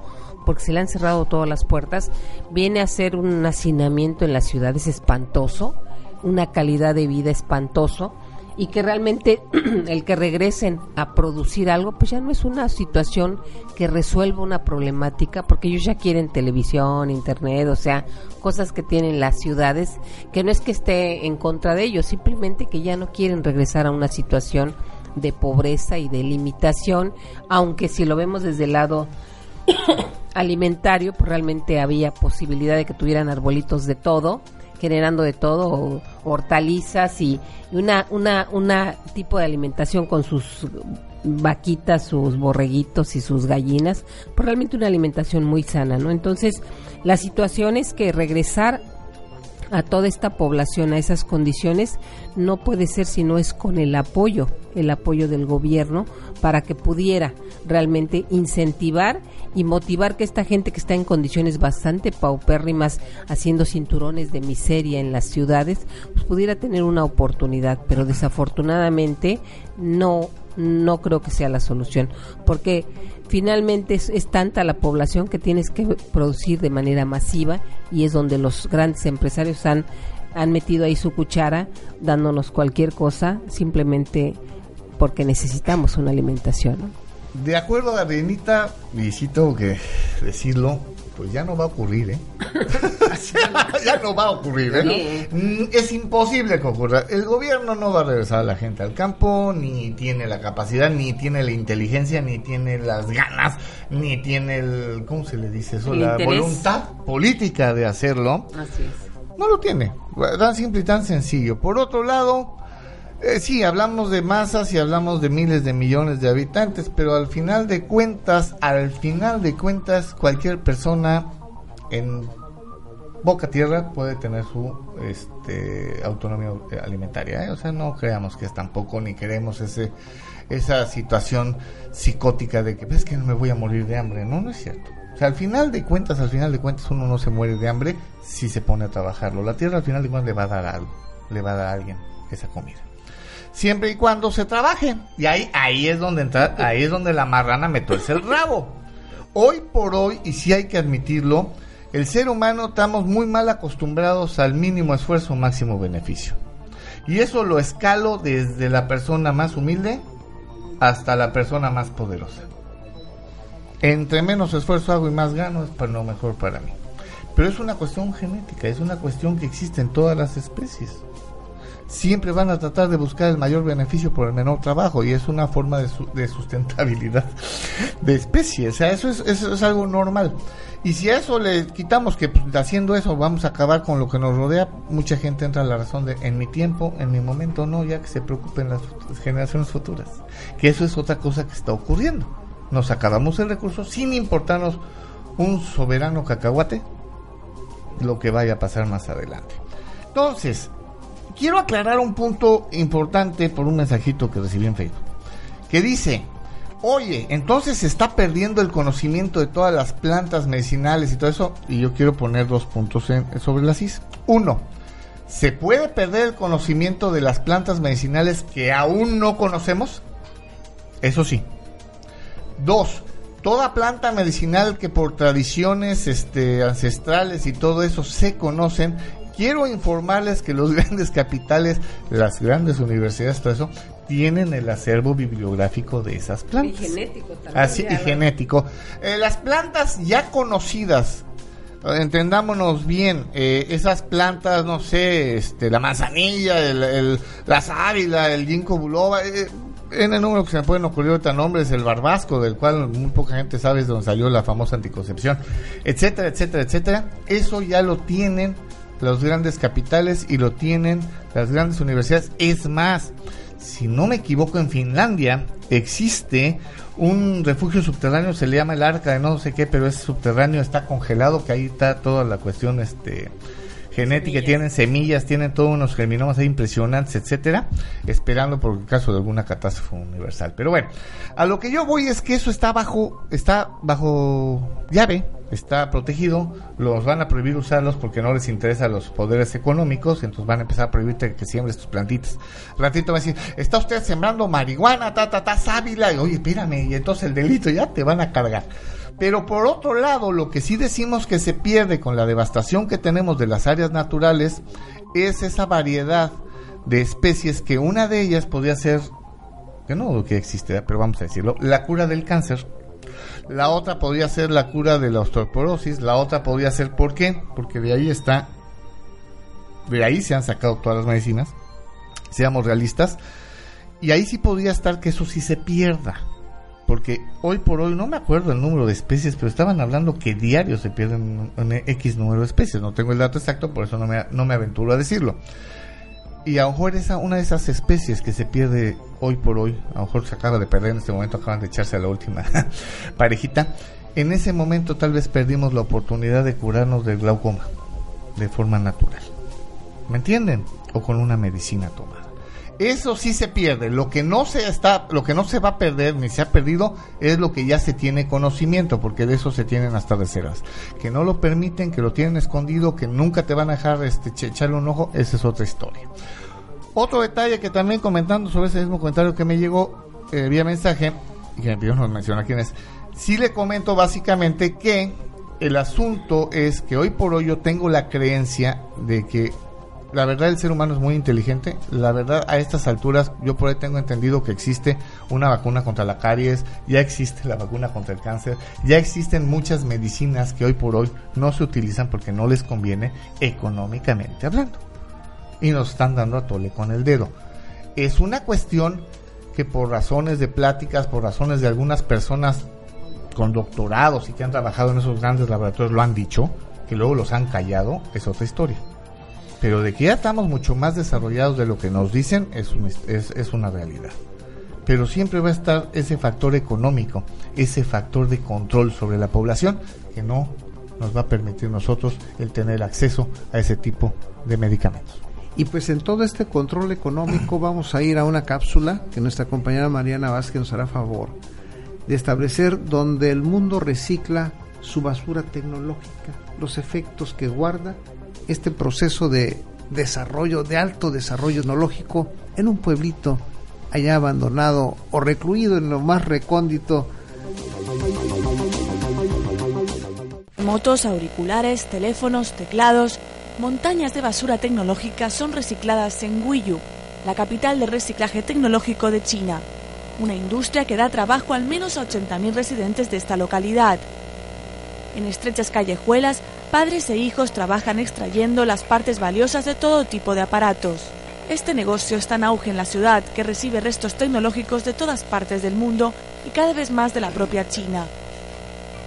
Speaker 2: porque se le han cerrado todas las puertas, viene a ser un hacinamiento en las ciudades espantoso, una calidad de vida espantoso, y que realmente el que regresen a producir algo, pues ya no es una situación que resuelva una problemática, porque ellos ya quieren televisión, internet, o sea, cosas que tienen las ciudades, que no es que esté en contra de ellos, simplemente que ya no quieren regresar a una situación de pobreza y de limitación, aunque si lo vemos desde el lado alimentario, pues realmente había posibilidad de que tuvieran arbolitos de todo, generando de todo, hortalizas y, y una, una, una tipo de alimentación con sus vaquitas, sus borreguitos y sus gallinas, pues realmente una alimentación muy sana, ¿no? Entonces, la situación es que regresar a toda esta población a esas condiciones no puede ser si no es con el apoyo, el apoyo del gobierno para que pudiera realmente incentivar y motivar que esta gente que está en condiciones bastante paupérrimas haciendo cinturones de miseria en las ciudades pues pudiera tener una oportunidad, pero desafortunadamente no no creo que sea la solución, porque finalmente es, tanta la población que tienes que producir de manera masiva y es donde los grandes empresarios han, han metido ahí su cuchara dándonos cualquier cosa simplemente porque necesitamos una alimentación.
Speaker 3: De acuerdo a Renita, y tengo que decirlo, pues ya no va a ocurrir, ¿eh? ya no va a ocurrir, ¿eh? Mm, Es imposible que ocurra. El gobierno no va a regresar a la gente al campo, ni tiene la capacidad, ni tiene la inteligencia, ni tiene las ganas, ni tiene el, ¿cómo se le dice eso?
Speaker 2: El
Speaker 3: la
Speaker 2: interés.
Speaker 3: voluntad política de hacerlo.
Speaker 2: Así es.
Speaker 3: No lo tiene, tan simple y tan sencillo. Por otro lado, eh, sí, hablamos de masas y hablamos de miles de millones de habitantes, pero al final de cuentas, al final de cuentas, cualquier persona en boca tierra puede tener su este, autonomía alimentaria. ¿eh? O sea, no creamos que es tampoco, ni queremos ese esa situación psicótica de que ves que no me voy a morir de hambre. No, no es cierto. O sea, al final de cuentas, al final de cuentas, uno no se muere de hambre si se pone a trabajarlo. La tierra al final de cuentas le va a dar algo, le va a dar a alguien esa comida siempre y cuando se trabaje. Y ahí, ahí es donde entra, ahí es donde la marrana me tuerce el rabo. Hoy por hoy, y sí hay que admitirlo, el ser humano estamos muy mal acostumbrados al mínimo esfuerzo, máximo beneficio. Y eso lo escalo desde la persona más humilde hasta la persona más poderosa. Entre menos esfuerzo hago y más gano es para lo mejor para mí. Pero es una cuestión genética, es una cuestión que existe en todas las especies siempre van a tratar de buscar el mayor beneficio por el menor trabajo y es una forma de, su- de sustentabilidad de especie. O sea, eso es, eso es algo normal. Y si a eso le quitamos que pues, haciendo eso vamos a acabar con lo que nos rodea, mucha gente entra a la razón de en mi tiempo, en mi momento, no, ya que se preocupen las generaciones futuras. Que eso es otra cosa que está ocurriendo. Nos acabamos el recurso sin importarnos un soberano cacahuate lo que vaya a pasar más adelante. Entonces, quiero aclarar un punto importante por un mensajito que recibí en Facebook. Que dice, oye, entonces se está perdiendo el conocimiento de todas las plantas medicinales y todo eso. Y yo quiero poner dos puntos sobre las is. Uno, ¿se puede perder el conocimiento de las plantas medicinales que aún no conocemos? Eso sí. Dos, toda planta medicinal que por tradiciones este, ancestrales y todo eso se conocen, quiero informarles que los grandes capitales, las grandes universidades, todo eso, tienen el acervo bibliográfico de esas
Speaker 2: Y
Speaker 3: plantas.
Speaker 2: genético también.
Speaker 3: Así, y genético. Eh, las plantas ya conocidas, entendámonos bien, eh, esas plantas, no sé, este, la manzanilla, el, el- la sábila, el ginkgo biloba, eh, en el número que se me pueden ocurrir ahorita nombres, el barbasco, del cual muy poca gente sabe es donde salió la famosa anticoncepción, etcétera, etcétera, etcétera. Eso ya lo tienen los grandes capitales y lo tienen las grandes universidades. Es más, si no me equivoco, en Finlandia existe un refugio subterráneo, se le llama el arca de no sé qué, pero es subterráneo, está congelado, que ahí está toda la cuestión este genética, tienen semillas, tienen todos unos germinomas ahí impresionantes, etcétera, esperando por el caso de alguna catástrofe universal. Pero bueno, a lo que yo voy es que eso está bajo, está bajo llave, está protegido, los van a prohibir usarlos porque no les interesa los poderes económicos, entonces van a empezar a prohibirte que siembres tus plantitas. Ratito va a decir, está usted sembrando marihuana, ta, ta, ta, sábila, y oye, espérame, y entonces el delito ya te van a cargar. Pero por otro lado, lo que sí decimos que se pierde con la devastación que tenemos de las áreas naturales es esa variedad de especies que una de ellas podría ser, que no que existe, pero vamos a decirlo, la cura del cáncer. La otra podría ser la cura de la osteoporosis, la otra podría ser, ¿por qué? Porque de ahí está, de ahí se han sacado todas las medicinas, seamos realistas, y ahí sí podría estar que eso sí se pierda porque hoy por hoy no me acuerdo el número de especies, pero estaban hablando que diario se pierden X número de especies. No tengo el dato exacto, por eso no me, no me aventuro a decirlo. Y a lo mejor esa, una de esas especies que se pierde hoy por hoy, a lo mejor se acaba de perder en este momento, acaban de echarse a la última parejita. En ese momento tal vez perdimos la oportunidad de curarnos del glaucoma de forma natural. ¿Me entienden? O con una medicina tomada. Eso sí se pierde. Lo que no se está, lo que no se va a perder ni se ha perdido es lo que ya se tiene conocimiento, porque de eso se tienen hasta reservas. Que no lo permiten, que lo tienen escondido, que nunca te van a dejar este, ch- echarle un ojo, esa es otra historia. Otro detalle que también comentando sobre ese mismo comentario que me llegó eh, vía mensaje, y que me pidió no mencionar quién es, sí le comento básicamente que el asunto es que hoy por hoy yo tengo la creencia de que la verdad el ser humano es muy inteligente. La verdad a estas alturas yo por ahí tengo entendido que existe una vacuna contra la caries, ya existe la vacuna contra el cáncer, ya existen muchas medicinas que hoy por hoy no se utilizan porque no les conviene económicamente hablando. Y nos están dando a tole con el dedo. Es una cuestión que por razones de pláticas, por razones de algunas personas con doctorados y que han trabajado en esos grandes laboratorios lo han dicho, que luego los han callado, es otra historia pero de que ya estamos mucho más desarrollados de lo que nos dicen es, un- es, es una realidad. Pero siempre va a estar ese factor económico, ese factor de control sobre la población que no nos va a permitir nosotros el tener acceso a ese tipo de medicamentos.
Speaker 1: Y pues en todo este control económico vamos a ir a una cápsula que nuestra compañera Mariana Vázquez nos hará favor de establecer donde el mundo recicla su basura tecnológica, los efectos que guarda este proceso de desarrollo, de alto desarrollo tecnológico en un pueblito allá abandonado o recluido en lo más recóndito
Speaker 7: Motos, auriculares, teléfonos, teclados, montañas de basura tecnológica son recicladas en Guiyu, la capital del reciclaje tecnológico de China, una industria que da trabajo al menos a 80.000 residentes de esta localidad. En estrechas callejuelas, padres e hijos trabajan extrayendo las partes valiosas de todo tipo de aparatos. Este negocio está en auge en la ciudad, que recibe restos tecnológicos de todas partes del mundo y cada vez más de la propia China.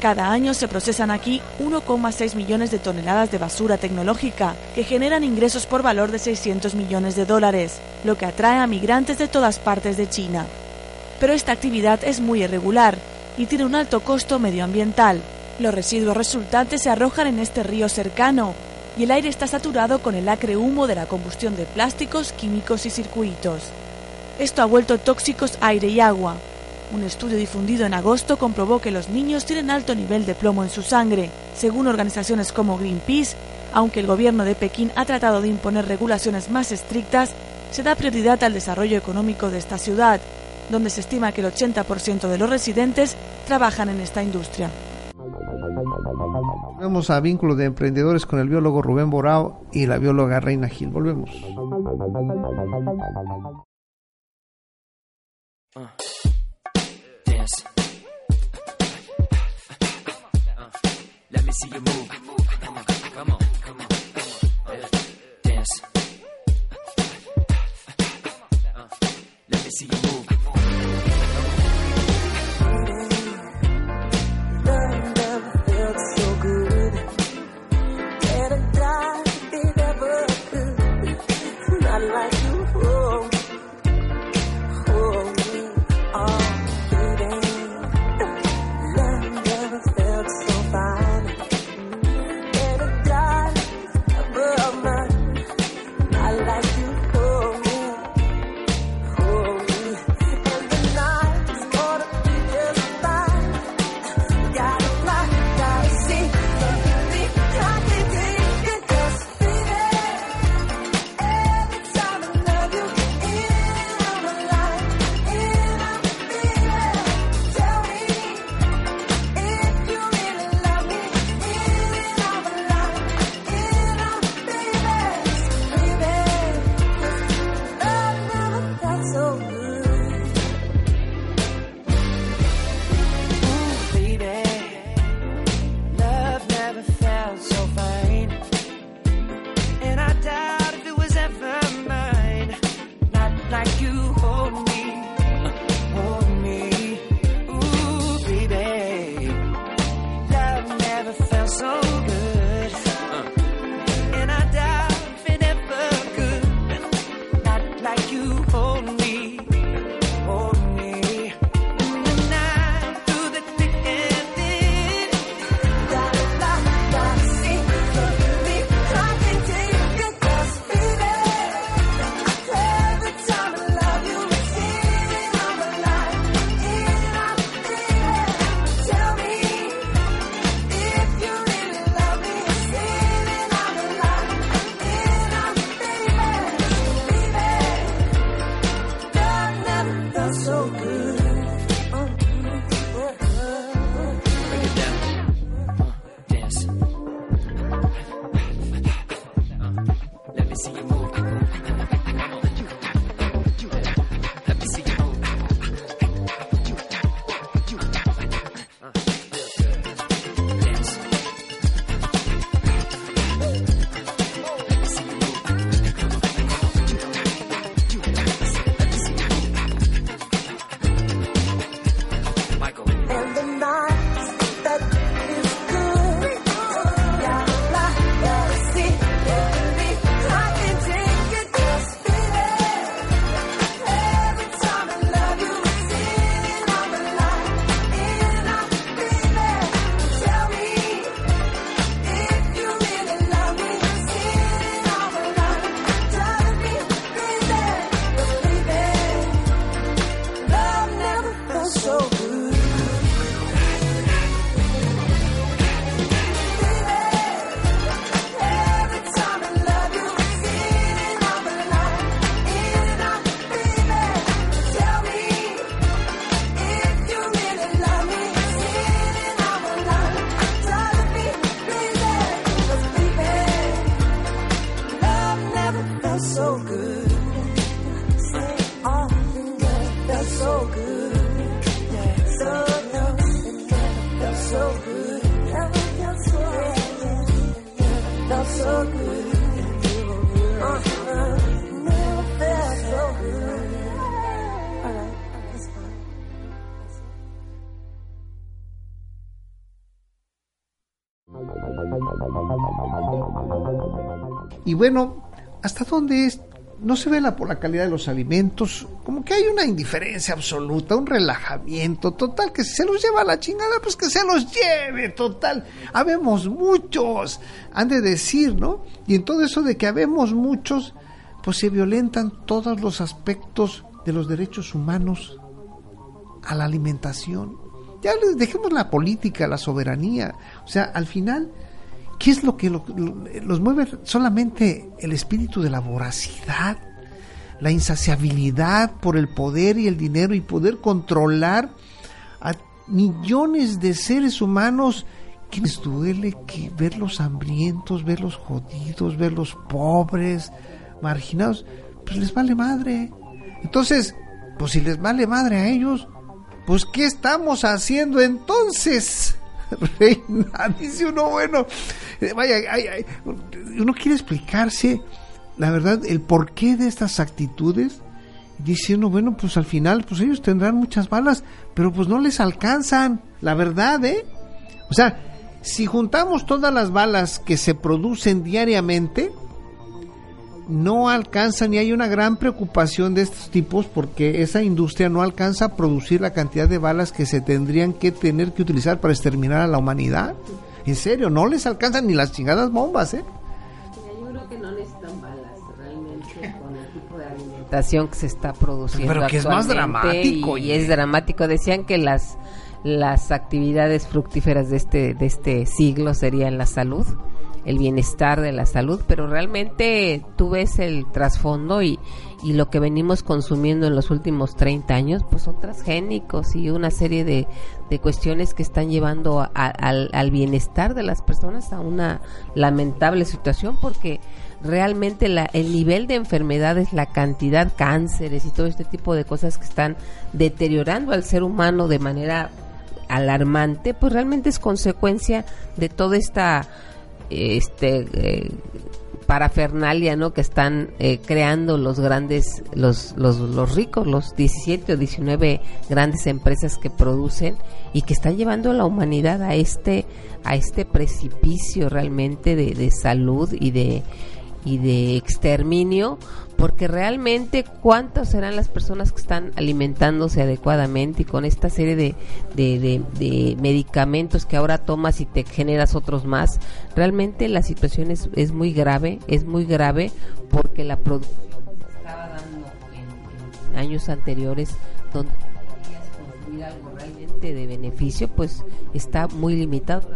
Speaker 7: Cada año se procesan aquí 1,6 millones de toneladas de basura tecnológica, que generan ingresos por valor de 600 millones de dólares, lo que atrae a migrantes de todas partes de China. Pero esta actividad es muy irregular y tiene un alto costo medioambiental. Los residuos resultantes se arrojan en este río cercano y el aire está saturado con el acre humo de la combustión de plásticos, químicos y circuitos. Esto ha vuelto tóxicos aire y agua. Un estudio difundido en agosto comprobó que los niños tienen alto nivel de plomo en su sangre. Según organizaciones como Greenpeace, aunque el gobierno de Pekín ha tratado de imponer regulaciones más estrictas, se da prioridad al desarrollo económico de esta ciudad, donde se estima que el 80% de los residentes trabajan en esta industria.
Speaker 1: Volvemos a vínculo de emprendedores con el biólogo Rubén Borao y la bióloga Reina Gil. Volvemos.
Speaker 8: See you
Speaker 1: bueno, ¿hasta dónde es? No se vela por la calidad de los alimentos, como que hay una indiferencia absoluta, un relajamiento total, que si se los lleva a la chingada, pues que se los lleve, total. Habemos muchos, han de decir, ¿no? Y en todo eso de que habemos muchos, pues se violentan todos los aspectos de los derechos humanos a la alimentación. Ya les dejemos la política, la soberanía. O sea, al final, ¿qué es lo que lo- lo- los mueve? Solamente el espíritu de la voracidad, la insaciabilidad por el poder y el dinero y poder controlar a millones de seres humanos que les duele que verlos hambrientos, verlos jodidos, verlos pobres, marginados, pues les vale madre. Entonces, pues si les vale madre a ellos, pues ¿qué estamos haciendo entonces? Reina, dice uno, bueno, vaya, ay, ay, uno quiere explicarse, la verdad, el porqué de estas actitudes. Dice uno, bueno, pues al final, pues ellos tendrán muchas balas, pero pues no les alcanzan, la verdad, ¿eh? O sea, si juntamos todas las balas que se producen diariamente, no alcanzan y hay una gran preocupación de estos tipos porque esa industria no alcanza a producir la cantidad de balas que se tendrían que tener que utilizar para exterminar a la humanidad. En serio, no les alcanzan ni las chingadas bombas, ¿eh?
Speaker 2: Yo creo que no necesitan balas realmente con el tipo de alimentación que se está produciendo.
Speaker 1: Pero que es más dramático,
Speaker 2: Y,
Speaker 1: oye.
Speaker 2: es dramático. Decían que las las actividades fructíferas de este de este siglo serían la salud, el bienestar de la salud, pero realmente tú ves el trasfondo y, y lo que venimos consumiendo en los últimos 30 años, pues son transgénicos y una serie de, de cuestiones que están llevando a- al, al bienestar de las personas a una lamentable situación porque realmente la, el nivel de enfermedades, la cantidad, cánceres y todo este tipo de cosas que están deteriorando al ser humano de manera alarmante, pues realmente es consecuencia de toda esta este eh, parafernalia no que están eh, creando los grandes los, los los ricos los 17 o 19 grandes empresas que producen y que están llevando a la humanidad a este a este precipicio realmente de, de salud y de y de exterminio porque realmente cuántas serán las personas que están alimentándose adecuadamente y con esta serie de, de, de- medicamentos que ahora tomas y te generas otros más realmente la situación es, es muy grave es muy grave porque la producción que se estaba dando en, años anteriores donde consumir algo realmente de beneficio pues está muy limitado.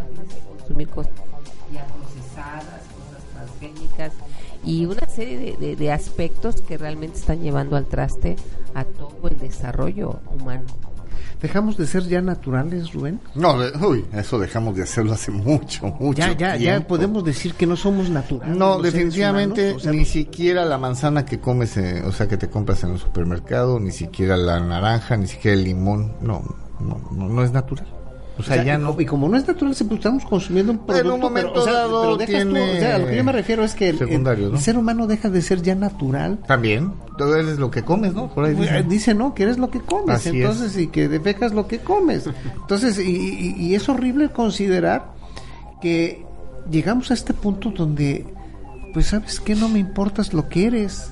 Speaker 2: Consumir cosas ya procesadas cosas transgénicas y una serie de, de- de aspectos que realmente están llevando al traste a todo el desarrollo humano.
Speaker 1: ¿Dejamos de ser ya naturales, Rubén?
Speaker 3: No, de- uy, eso dejamos de hacerlo hace mucho, mucho
Speaker 1: Ya, ya, ya podemos decir que no somos naturales.
Speaker 3: No, definitivamente
Speaker 1: humanos, o sea,
Speaker 3: ni siquiera la manzana que comes, eh, o sea, que te compras en el supermercado, ni siquiera la naranja, ni siquiera el limón, no, no, no, no es natural. O sea, ya
Speaker 1: y
Speaker 3: no.
Speaker 1: Y como no es natural, pues, estamos consumiendo un producto.
Speaker 3: En un momento
Speaker 1: pero, o sea,
Speaker 3: dado
Speaker 1: pero dejas tú,
Speaker 3: tiene
Speaker 1: o sea, a lo que yo me refiero es que el, el-
Speaker 3: secundarios,
Speaker 1: el
Speaker 3: ¿no?
Speaker 1: ser humano deja de ser ya natural.
Speaker 3: También, todo eres lo que comes, ¿no? Por ahí
Speaker 1: Pues,
Speaker 3: dicen.
Speaker 1: Dice, no, que eres lo que comes,
Speaker 3: Así
Speaker 1: entonces, y que defecas lo que comes. Entonces, y, y- y es horrible considerar que llegamos a este punto donde, pues, ¿sabes qué? No me importas lo que eres.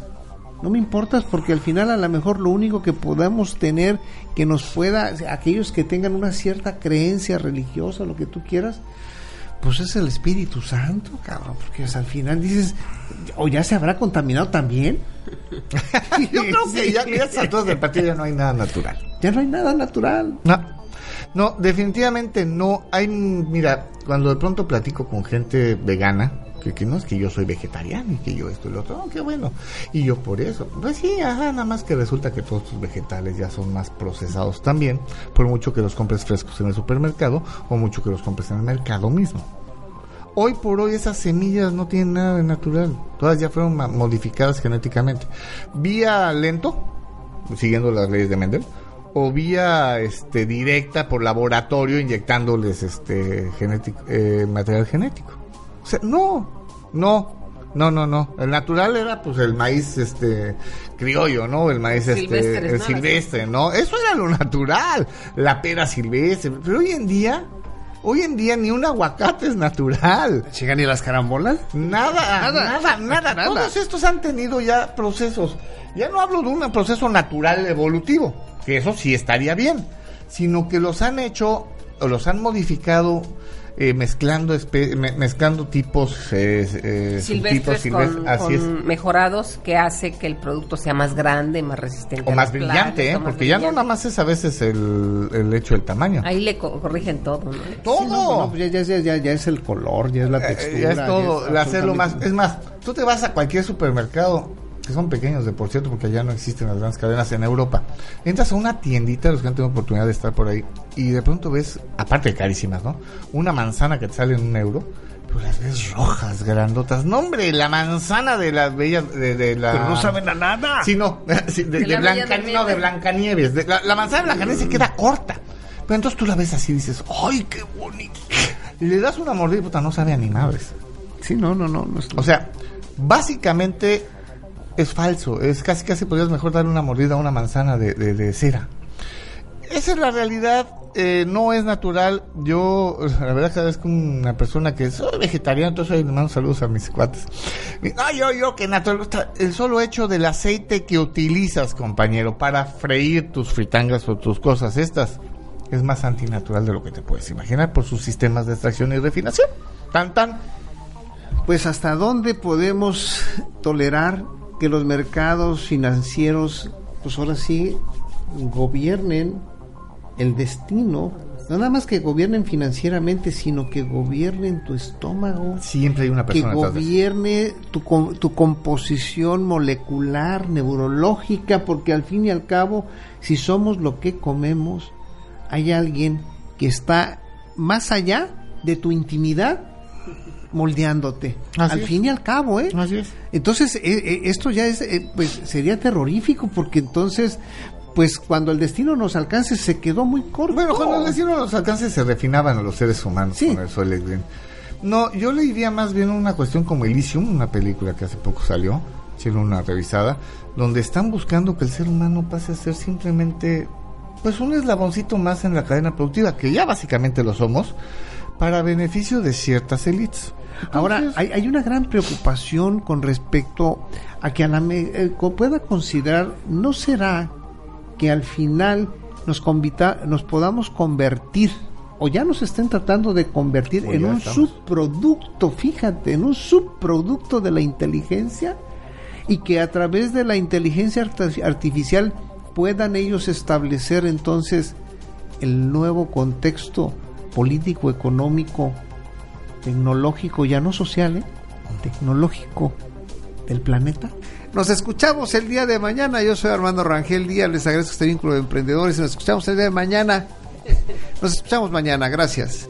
Speaker 1: No me importas porque al final a lo mejor lo único que podamos tener que nos pueda, aquellos que tengan una cierta creencia religiosa, lo que tú quieras, pues es el Espíritu Santo, cabrón, porque o sea, al final dices, o ya se habrá contaminado también.
Speaker 3: Yo creo que ya, ya estas del partido ya no hay nada natural.
Speaker 1: Ya no hay nada natural.
Speaker 3: No, no, definitivamente no. Hay, mira, cuando de pronto platico con gente vegana, que, no es que yo soy vegetariano y que yo esto y lo otro, no, qué bueno. Y yo por eso, pues sí, ajá, nada más que resulta que todos tus vegetales ya son más procesados también, por mucho que los compres frescos en el supermercado o mucho que los compres en el mercado mismo. Hoy por hoy esas semillas no tienen nada de natural, todas ya fueron modificadas genéticamente. Vía lento, siguiendo las leyes de Mendel, o vía este directa por laboratorio inyectándoles este genético, eh, material genético. O sea, no, no, no, no, no. El natural era pues el maíz este criollo, ¿no? El maíz este el
Speaker 2: ¿no?
Speaker 3: silvestre, ¿no? Eso era lo natural, la pera silvestre. Pero hoy en día Hoy en día ni un aguacate es natural.
Speaker 1: ¿Llegan ni las carambolas?
Speaker 3: Nada, nada, nada,
Speaker 1: nada.
Speaker 3: Todos estos han tenido ya procesos. Ya no hablo de un proceso natural evolutivo, que eso sí estaría bien, sino que los han hecho o los han modificado eh, mezclando espe- me- mezclando tipos eh, eh,
Speaker 2: silvestres
Speaker 3: subtipos
Speaker 2: con,
Speaker 3: silvestres, así
Speaker 2: con
Speaker 3: es.
Speaker 2: mejorados que hace que el producto sea más grande, más resistente.
Speaker 3: O más brillante,
Speaker 2: plagas,
Speaker 3: ¿eh?
Speaker 2: o más
Speaker 3: porque ya no nada más es a veces el, el hecho del tamaño.
Speaker 2: Ahí le co- corrigen todo, ¿no?
Speaker 3: Todo.
Speaker 1: Sí, no, no, pues ya, ya, ya, ya, ya es el color, ya es la
Speaker 3: Eh,
Speaker 1: textura.
Speaker 3: ya es todo, hacerlo más. Es más, tú te vas a cualquier supermercado, que son pequeños de por cierto, porque ya no existen las grandes cadenas en Europa. Entras a una tiendita, los que han tenido oportunidad de estar por ahí, y de pronto ves, aparte de carísimas, ¿no? Una manzana que te sale en un euro, pero las ves rojas, grandotas. No, hombre, la manzana de las bellas, de, de la.
Speaker 1: Pero no saben a nada.
Speaker 3: Sí, no, sí, de,
Speaker 2: De
Speaker 3: de
Speaker 2: la Bella
Speaker 3: Blanca,
Speaker 2: Durmiente.
Speaker 3: no, de Blancanieves. De- la, la manzana de Blancanieves se queda corta. Pero entonces tú la ves así y dices, ¡ay, qué bonito! Y le das una mordida y puta, no sabe a ni madres.
Speaker 1: Sí, no, no, no. no es-
Speaker 3: O sea, básicamente es falso. Es casi, casi podrías mejor darle una mordida a una manzana de, cera. Esa es la realidad. eh, no es natural. Yo, la verdad, cada vez que una persona que soy vegetariano, entonces le mando saludos a mis cuates. No, yo, yo, que natural. El solo hecho del aceite que utilizas, compañero, para freír tus fritangas o tus cosas estas, es más antinatural de lo que te puedes imaginar por sus sistemas de extracción y refinación. Tan, tan.
Speaker 1: Pues hasta dónde podemos tolerar que los mercados financieros, pues ahora sí, gobiernen el destino, no nada más que gobiernen financieramente, sino que gobiernen tu estómago,
Speaker 3: Siempre hay una
Speaker 1: que
Speaker 3: persona eso.
Speaker 1: gobierne tu, tu composición molecular, neurológica, porque al fin y al cabo, si somos lo que comemos, hay alguien que está más allá de tu intimidad moldeándote.
Speaker 3: Así
Speaker 1: al
Speaker 3: es.
Speaker 1: fin y al cabo, ¿eh?
Speaker 3: Así es.
Speaker 1: Entonces, eh, eh, esto ya es, eh, pues sería terrorífico porque entonces, pues cuando el destino nos alcance se quedó muy corto.
Speaker 3: Bueno, cuando el destino los alcances se refinaban a los seres humanos
Speaker 1: Sí.
Speaker 3: con el Green. No, yo le diría más bien una cuestión como Elysium, una película que hace poco salió, hicieron una revisada, donde están buscando que el ser humano pase a ser simplemente, pues un eslaboncito más en la cadena productiva, que ya básicamente lo somos, para beneficio de ciertas élites.
Speaker 1: Ahora, hay, hay una gran preocupación con respecto a que a la me- eh, pueda considerar, ¿no será que al final nos, convita- nos podamos convertir, o ya nos estén tratando de convertir en un
Speaker 3: estamos.
Speaker 1: subproducto, fíjate, en un subproducto de la inteligencia? Y que a través de la inteligencia arti- artificial puedan ellos establecer entonces el nuevo contexto político, económico, tecnológico, ya no social, ¿eh? tecnológico del planeta. Nos escuchamos el día de mañana. Yo soy Armando Rangel Díaz. Les agradezco este vínculo de emprendedores. Nos escuchamos el día de mañana. Nos escuchamos mañana. Gracias.